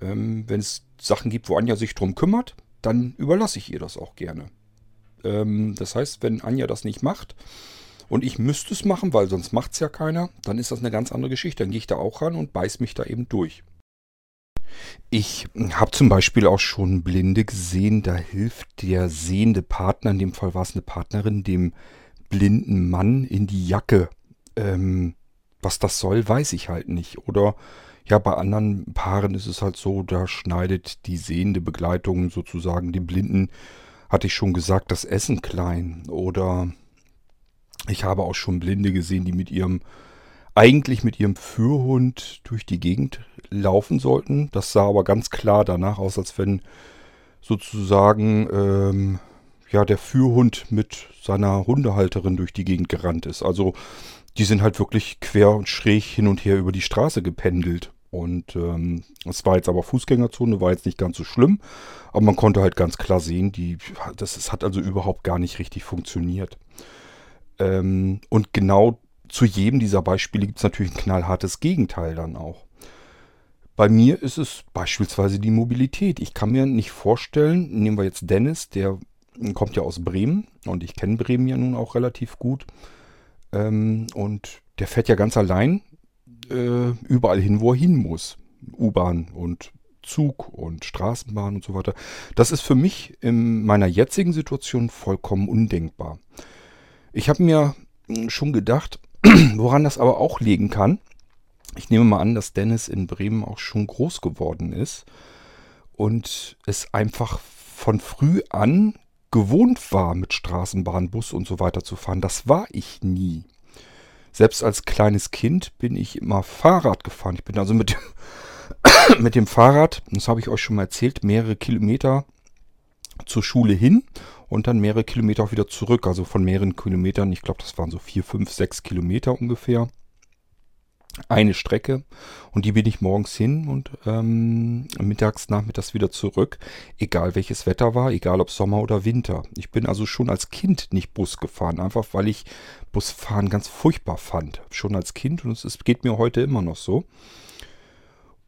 Ähm, wenn es Sachen gibt, wo Anja sich drum kümmert, dann überlasse ich ihr das auch gerne. Ähm, das heißt, wenn Anja das nicht macht und ich müsste es machen, weil sonst macht es ja keiner, dann ist das eine ganz andere Geschichte. Dann gehe ich da auch ran und beiß mich da eben durch. Ich habe zum Beispiel auch schon Blinde gesehen, da hilft der sehende Partner, in dem Fall war es eine Partnerin, dem blinden Mann in die Jacke. Ähm, was das soll, weiß ich halt nicht. Oder ja, bei anderen Paaren ist es halt so, da schneidet die sehende Begleitung sozusagen dem Blinden, hatte ich schon gesagt, das Essen klein. Oder ich habe auch schon Blinde gesehen, die mit ihrem, eigentlich mit ihrem Führhund durch die Gegend laufen sollten. Das sah aber ganz klar danach aus, als wenn sozusagen ähm, ja, der Führhund mit seiner Hundehalterin durch die Gegend gerannt ist. Also die sind halt wirklich quer und schräg hin und her über die Straße gependelt. Und ähm, es war jetzt aber Fußgängerzone, war jetzt nicht ganz so schlimm. Aber man konnte halt ganz klar sehen, die, das, das hat also überhaupt gar nicht richtig funktioniert. Ähm, und genau zu jedem dieser Beispiele gibt es natürlich ein knallhartes Gegenteil dann auch. Bei mir ist es beispielsweise die Mobilität. Ich kann mir nicht vorstellen, nehmen wir jetzt Dennis, der kommt ja aus Bremen und ich kenne Bremen ja nun auch relativ gut. Ähm, und der fährt ja ganz allein äh, überall hin, wo er hin muss. U-Bahn und Zug und Straßenbahn und so weiter. Das ist für mich in meiner jetzigen Situation vollkommen undenkbar. Ich habe mir schon gedacht, woran das aber auch liegen kann. Ich nehme mal an, dass Dennis in Bremen auch schon groß geworden ist und es einfach von früh an gewohnt war, mit Straßenbahn, Bus und so weiter zu fahren. Das war ich nie. Selbst als kleines Kind bin ich immer Fahrrad gefahren. Ich bin also mit dem, mit dem Fahrrad, das habe ich euch schon mal erzählt, mehrere Kilometer zur Schule hin und dann mehrere Kilometer auch wieder zurück. Also von mehreren Kilometern, ich glaube, das waren so vier, fünf, sechs Kilometer ungefähr eine Strecke und die bin ich morgens hin und ähm, mittags, nachmittags wieder zurück, egal welches Wetter war, egal ob Sommer oder Winter. Ich bin also schon als Kind nicht Bus gefahren, einfach weil ich Busfahren ganz furchtbar fand. Schon als Kind und es, es geht mir heute immer noch so.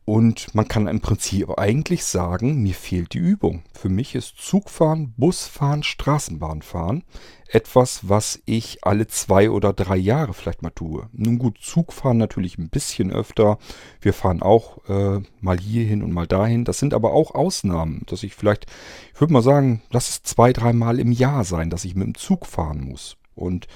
Und man kann im Prinzip eigentlich sagen, mir fehlt die Übung. Für mich ist Zugfahren, Busfahren, Straßenbahnfahren etwas, was ich alle zwei oder drei Jahre vielleicht mal tue. Nun gut, Zugfahren natürlich ein bisschen öfter. Wir fahren auch äh, mal hierhin und mal dahin. Das sind aber auch Ausnahmen, dass ich vielleicht, ich würde mal sagen, lass es zwei, dreimal im Jahr sein, dass ich mit dem Zug fahren muss. Und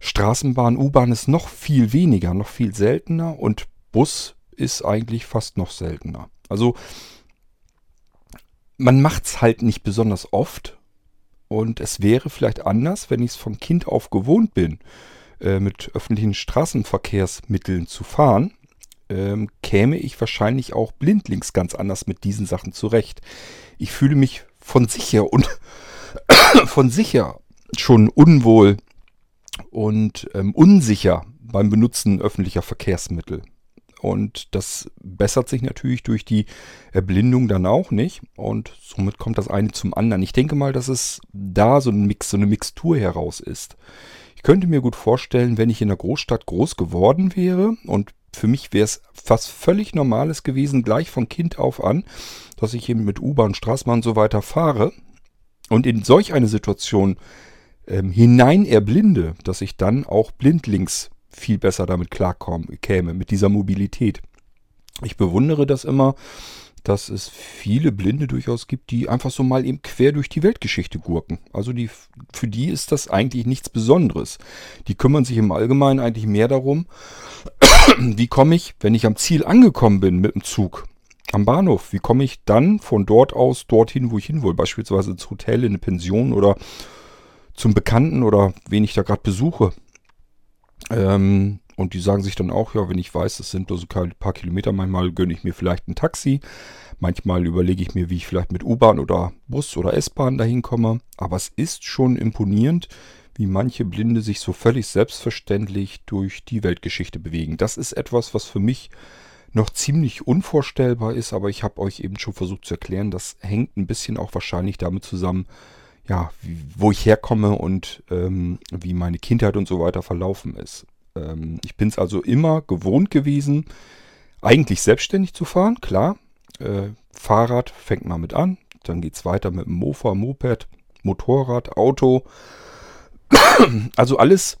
Straßenbahn, U-Bahn ist noch viel weniger, noch viel seltener und Bus ist eigentlich fast noch seltener. Also man macht es halt nicht besonders oft. Und es wäre vielleicht anders, wenn ich es von Kind auf gewohnt bin, äh, mit öffentlichen Straßenverkehrsmitteln zu fahren, ähm, käme ich wahrscheinlich auch blindlings ganz anders mit diesen Sachen zurecht. Ich fühle mich von sicher und von sicher schon unwohl und ähm, unsicher beim Benutzen öffentlicher Verkehrsmittel. Und das bessert sich natürlich durch die Erblindung dann auch nicht. Und somit kommt das eine zum anderen. Ich denke mal, dass es da so ein Mix, so eine Mixtur heraus ist. Ich könnte mir gut vorstellen, wenn ich in der Großstadt groß geworden wäre und für mich wäre es fast völlig normales gewesen, gleich von Kind auf an, dass ich eben mit U-Bahn, Straßenbahn und so weiter fahre und in solch eine Situation ähm, hinein erblinde, dass ich dann auch blindlings viel besser damit klarkäme, mit dieser Mobilität. Ich bewundere das immer, dass es viele Blinde durchaus gibt, die einfach so mal eben quer durch die Weltgeschichte gurken. Also die, für die ist das eigentlich nichts Besonderes. Die kümmern sich im Allgemeinen eigentlich mehr darum, wie komme ich, wenn ich am Ziel angekommen bin mit dem Zug, am Bahnhof, wie komme ich dann von dort aus dorthin, wo ich hin will, beispielsweise ins Hotel, in eine Pension oder zum Bekannten oder wen ich da gerade besuche. Ähm, und die sagen sich dann auch, ja, wenn ich weiß, es sind bloß ein paar Kilometer, manchmal gönne ich mir vielleicht ein Taxi. Manchmal überlege ich mir, wie ich vielleicht mit U-Bahn oder Bus oder S-Bahn dahin komme. Aber es ist schon imponierend, wie manche Blinde sich so völlig selbstverständlich durch die Weltgeschichte bewegen. Das ist etwas, was für mich noch ziemlich unvorstellbar ist, aber ich habe euch eben schon versucht zu erklären, das hängt ein bisschen auch wahrscheinlich damit zusammen, ja, wo ich herkomme und ähm, wie meine Kindheit und so weiter verlaufen ist. Ähm, ich bin es also immer gewohnt gewesen, eigentlich selbstständig zu fahren, klar. Äh, Fahrrad fängt mal mit an, dann geht es weiter mit dem Mofa, Moped, Motorrad, Auto. Also alles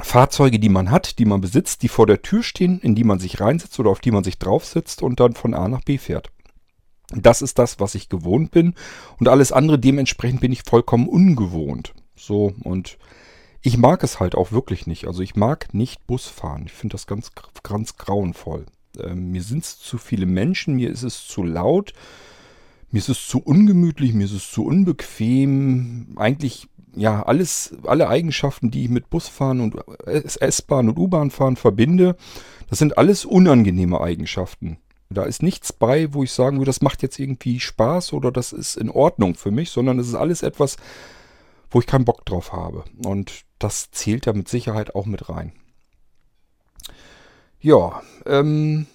Fahrzeuge, die man hat, die man besitzt, die vor der Tür stehen, in die man sich reinsetzt oder auf die man sich draufsetzt und dann von A nach B fährt. Das ist das, was ich gewohnt bin. Und alles andere dementsprechend bin ich vollkommen ungewohnt. So, und ich mag es halt auch wirklich nicht. Also ich mag nicht Bus fahren. Ich finde das ganz, ganz grauenvoll. Ähm, mir sind es zu viele Menschen, mir ist es zu laut, mir ist es zu ungemütlich, mir ist es zu unbequem. Eigentlich, ja, alles, alle Eigenschaften, die ich mit Busfahren und S-Bahn und U-Bahn fahren verbinde, das sind alles unangenehme Eigenschaften. Da ist nichts bei, wo ich sagen würde, das macht jetzt irgendwie Spaß oder das ist in Ordnung für mich, sondern es ist alles etwas, wo ich keinen Bock drauf habe. Und das zählt da mit Sicherheit auch mit rein. Ja, ähm,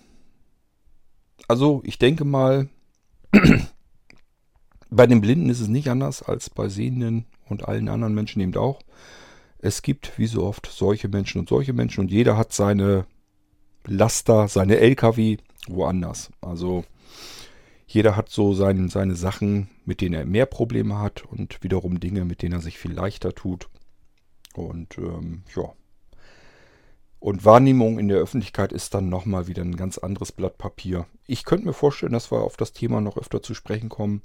also ich denke mal, bei den Blinden ist es nicht anders als bei Sehenden und allen anderen Menschen eben auch. Es gibt wie so oft solche Menschen und solche Menschen und jeder hat seine Laster, seine LKW, woanders. Also jeder hat so sein, seine Sachen, mit denen er mehr Probleme hat und wiederum Dinge, mit denen er sich viel leichter tut. Und ähm, ja. Und Wahrnehmung in der Öffentlichkeit ist dann nochmal wieder ein ganz anderes Blatt Papier. Ich könnte mir vorstellen, dass wir auf das Thema noch öfter zu sprechen kommen.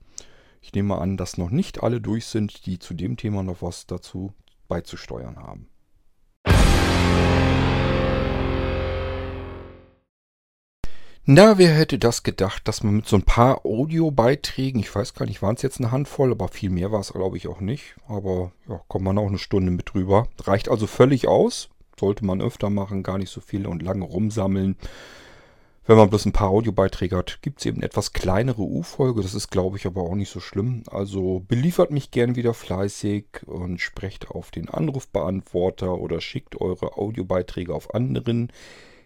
Ich nehme an, dass noch nicht alle durch sind, die zu dem Thema noch was dazu beizusteuern haben. Na, wer hätte das gedacht, dass man mit so ein paar Audiobeiträgen, ich weiß gar nicht, waren es jetzt eine Handvoll, aber viel mehr war es, glaube ich, auch nicht. Aber ja, kommt man auch eine Stunde mit drüber. Reicht also völlig aus. Sollte man öfter machen, gar nicht so viel und lange rumsammeln. Wenn man bloß ein paar Audiobeiträge hat, gibt es eben etwas kleinere U-Folge. Das ist, glaube ich, aber auch nicht so schlimm. Also beliefert mich gern wieder fleißig und sprecht auf den Anrufbeantworter oder schickt eure Audiobeiträge auf anderen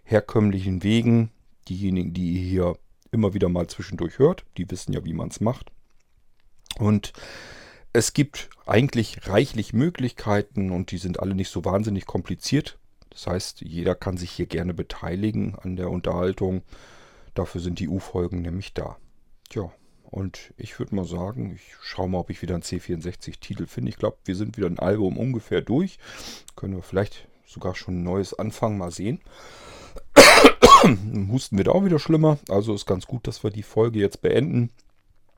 herkömmlichen Wegen diejenigen, die ihr hier immer wieder mal zwischendurch hört, die wissen ja, wie man es macht. Und es gibt eigentlich reichlich Möglichkeiten und die sind alle nicht so wahnsinnig kompliziert. Das heißt, jeder kann sich hier gerne beteiligen an der Unterhaltung. Dafür sind die U-Folgen nämlich da. Tja, und ich würde mal sagen, ich schaue mal, ob ich wieder einen C64-Titel finde. Ich glaube, wir sind wieder ein Album ungefähr durch. Können wir vielleicht sogar schon ein neues anfangen, mal sehen. Husten wird auch wieder schlimmer. Also ist ganz gut, dass wir die Folge jetzt beenden.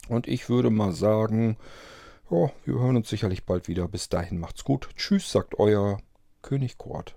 Und ich würde mal sagen, ja, wir hören uns sicherlich bald wieder. Bis dahin macht's gut. Tschüss, sagt euer König Kurt.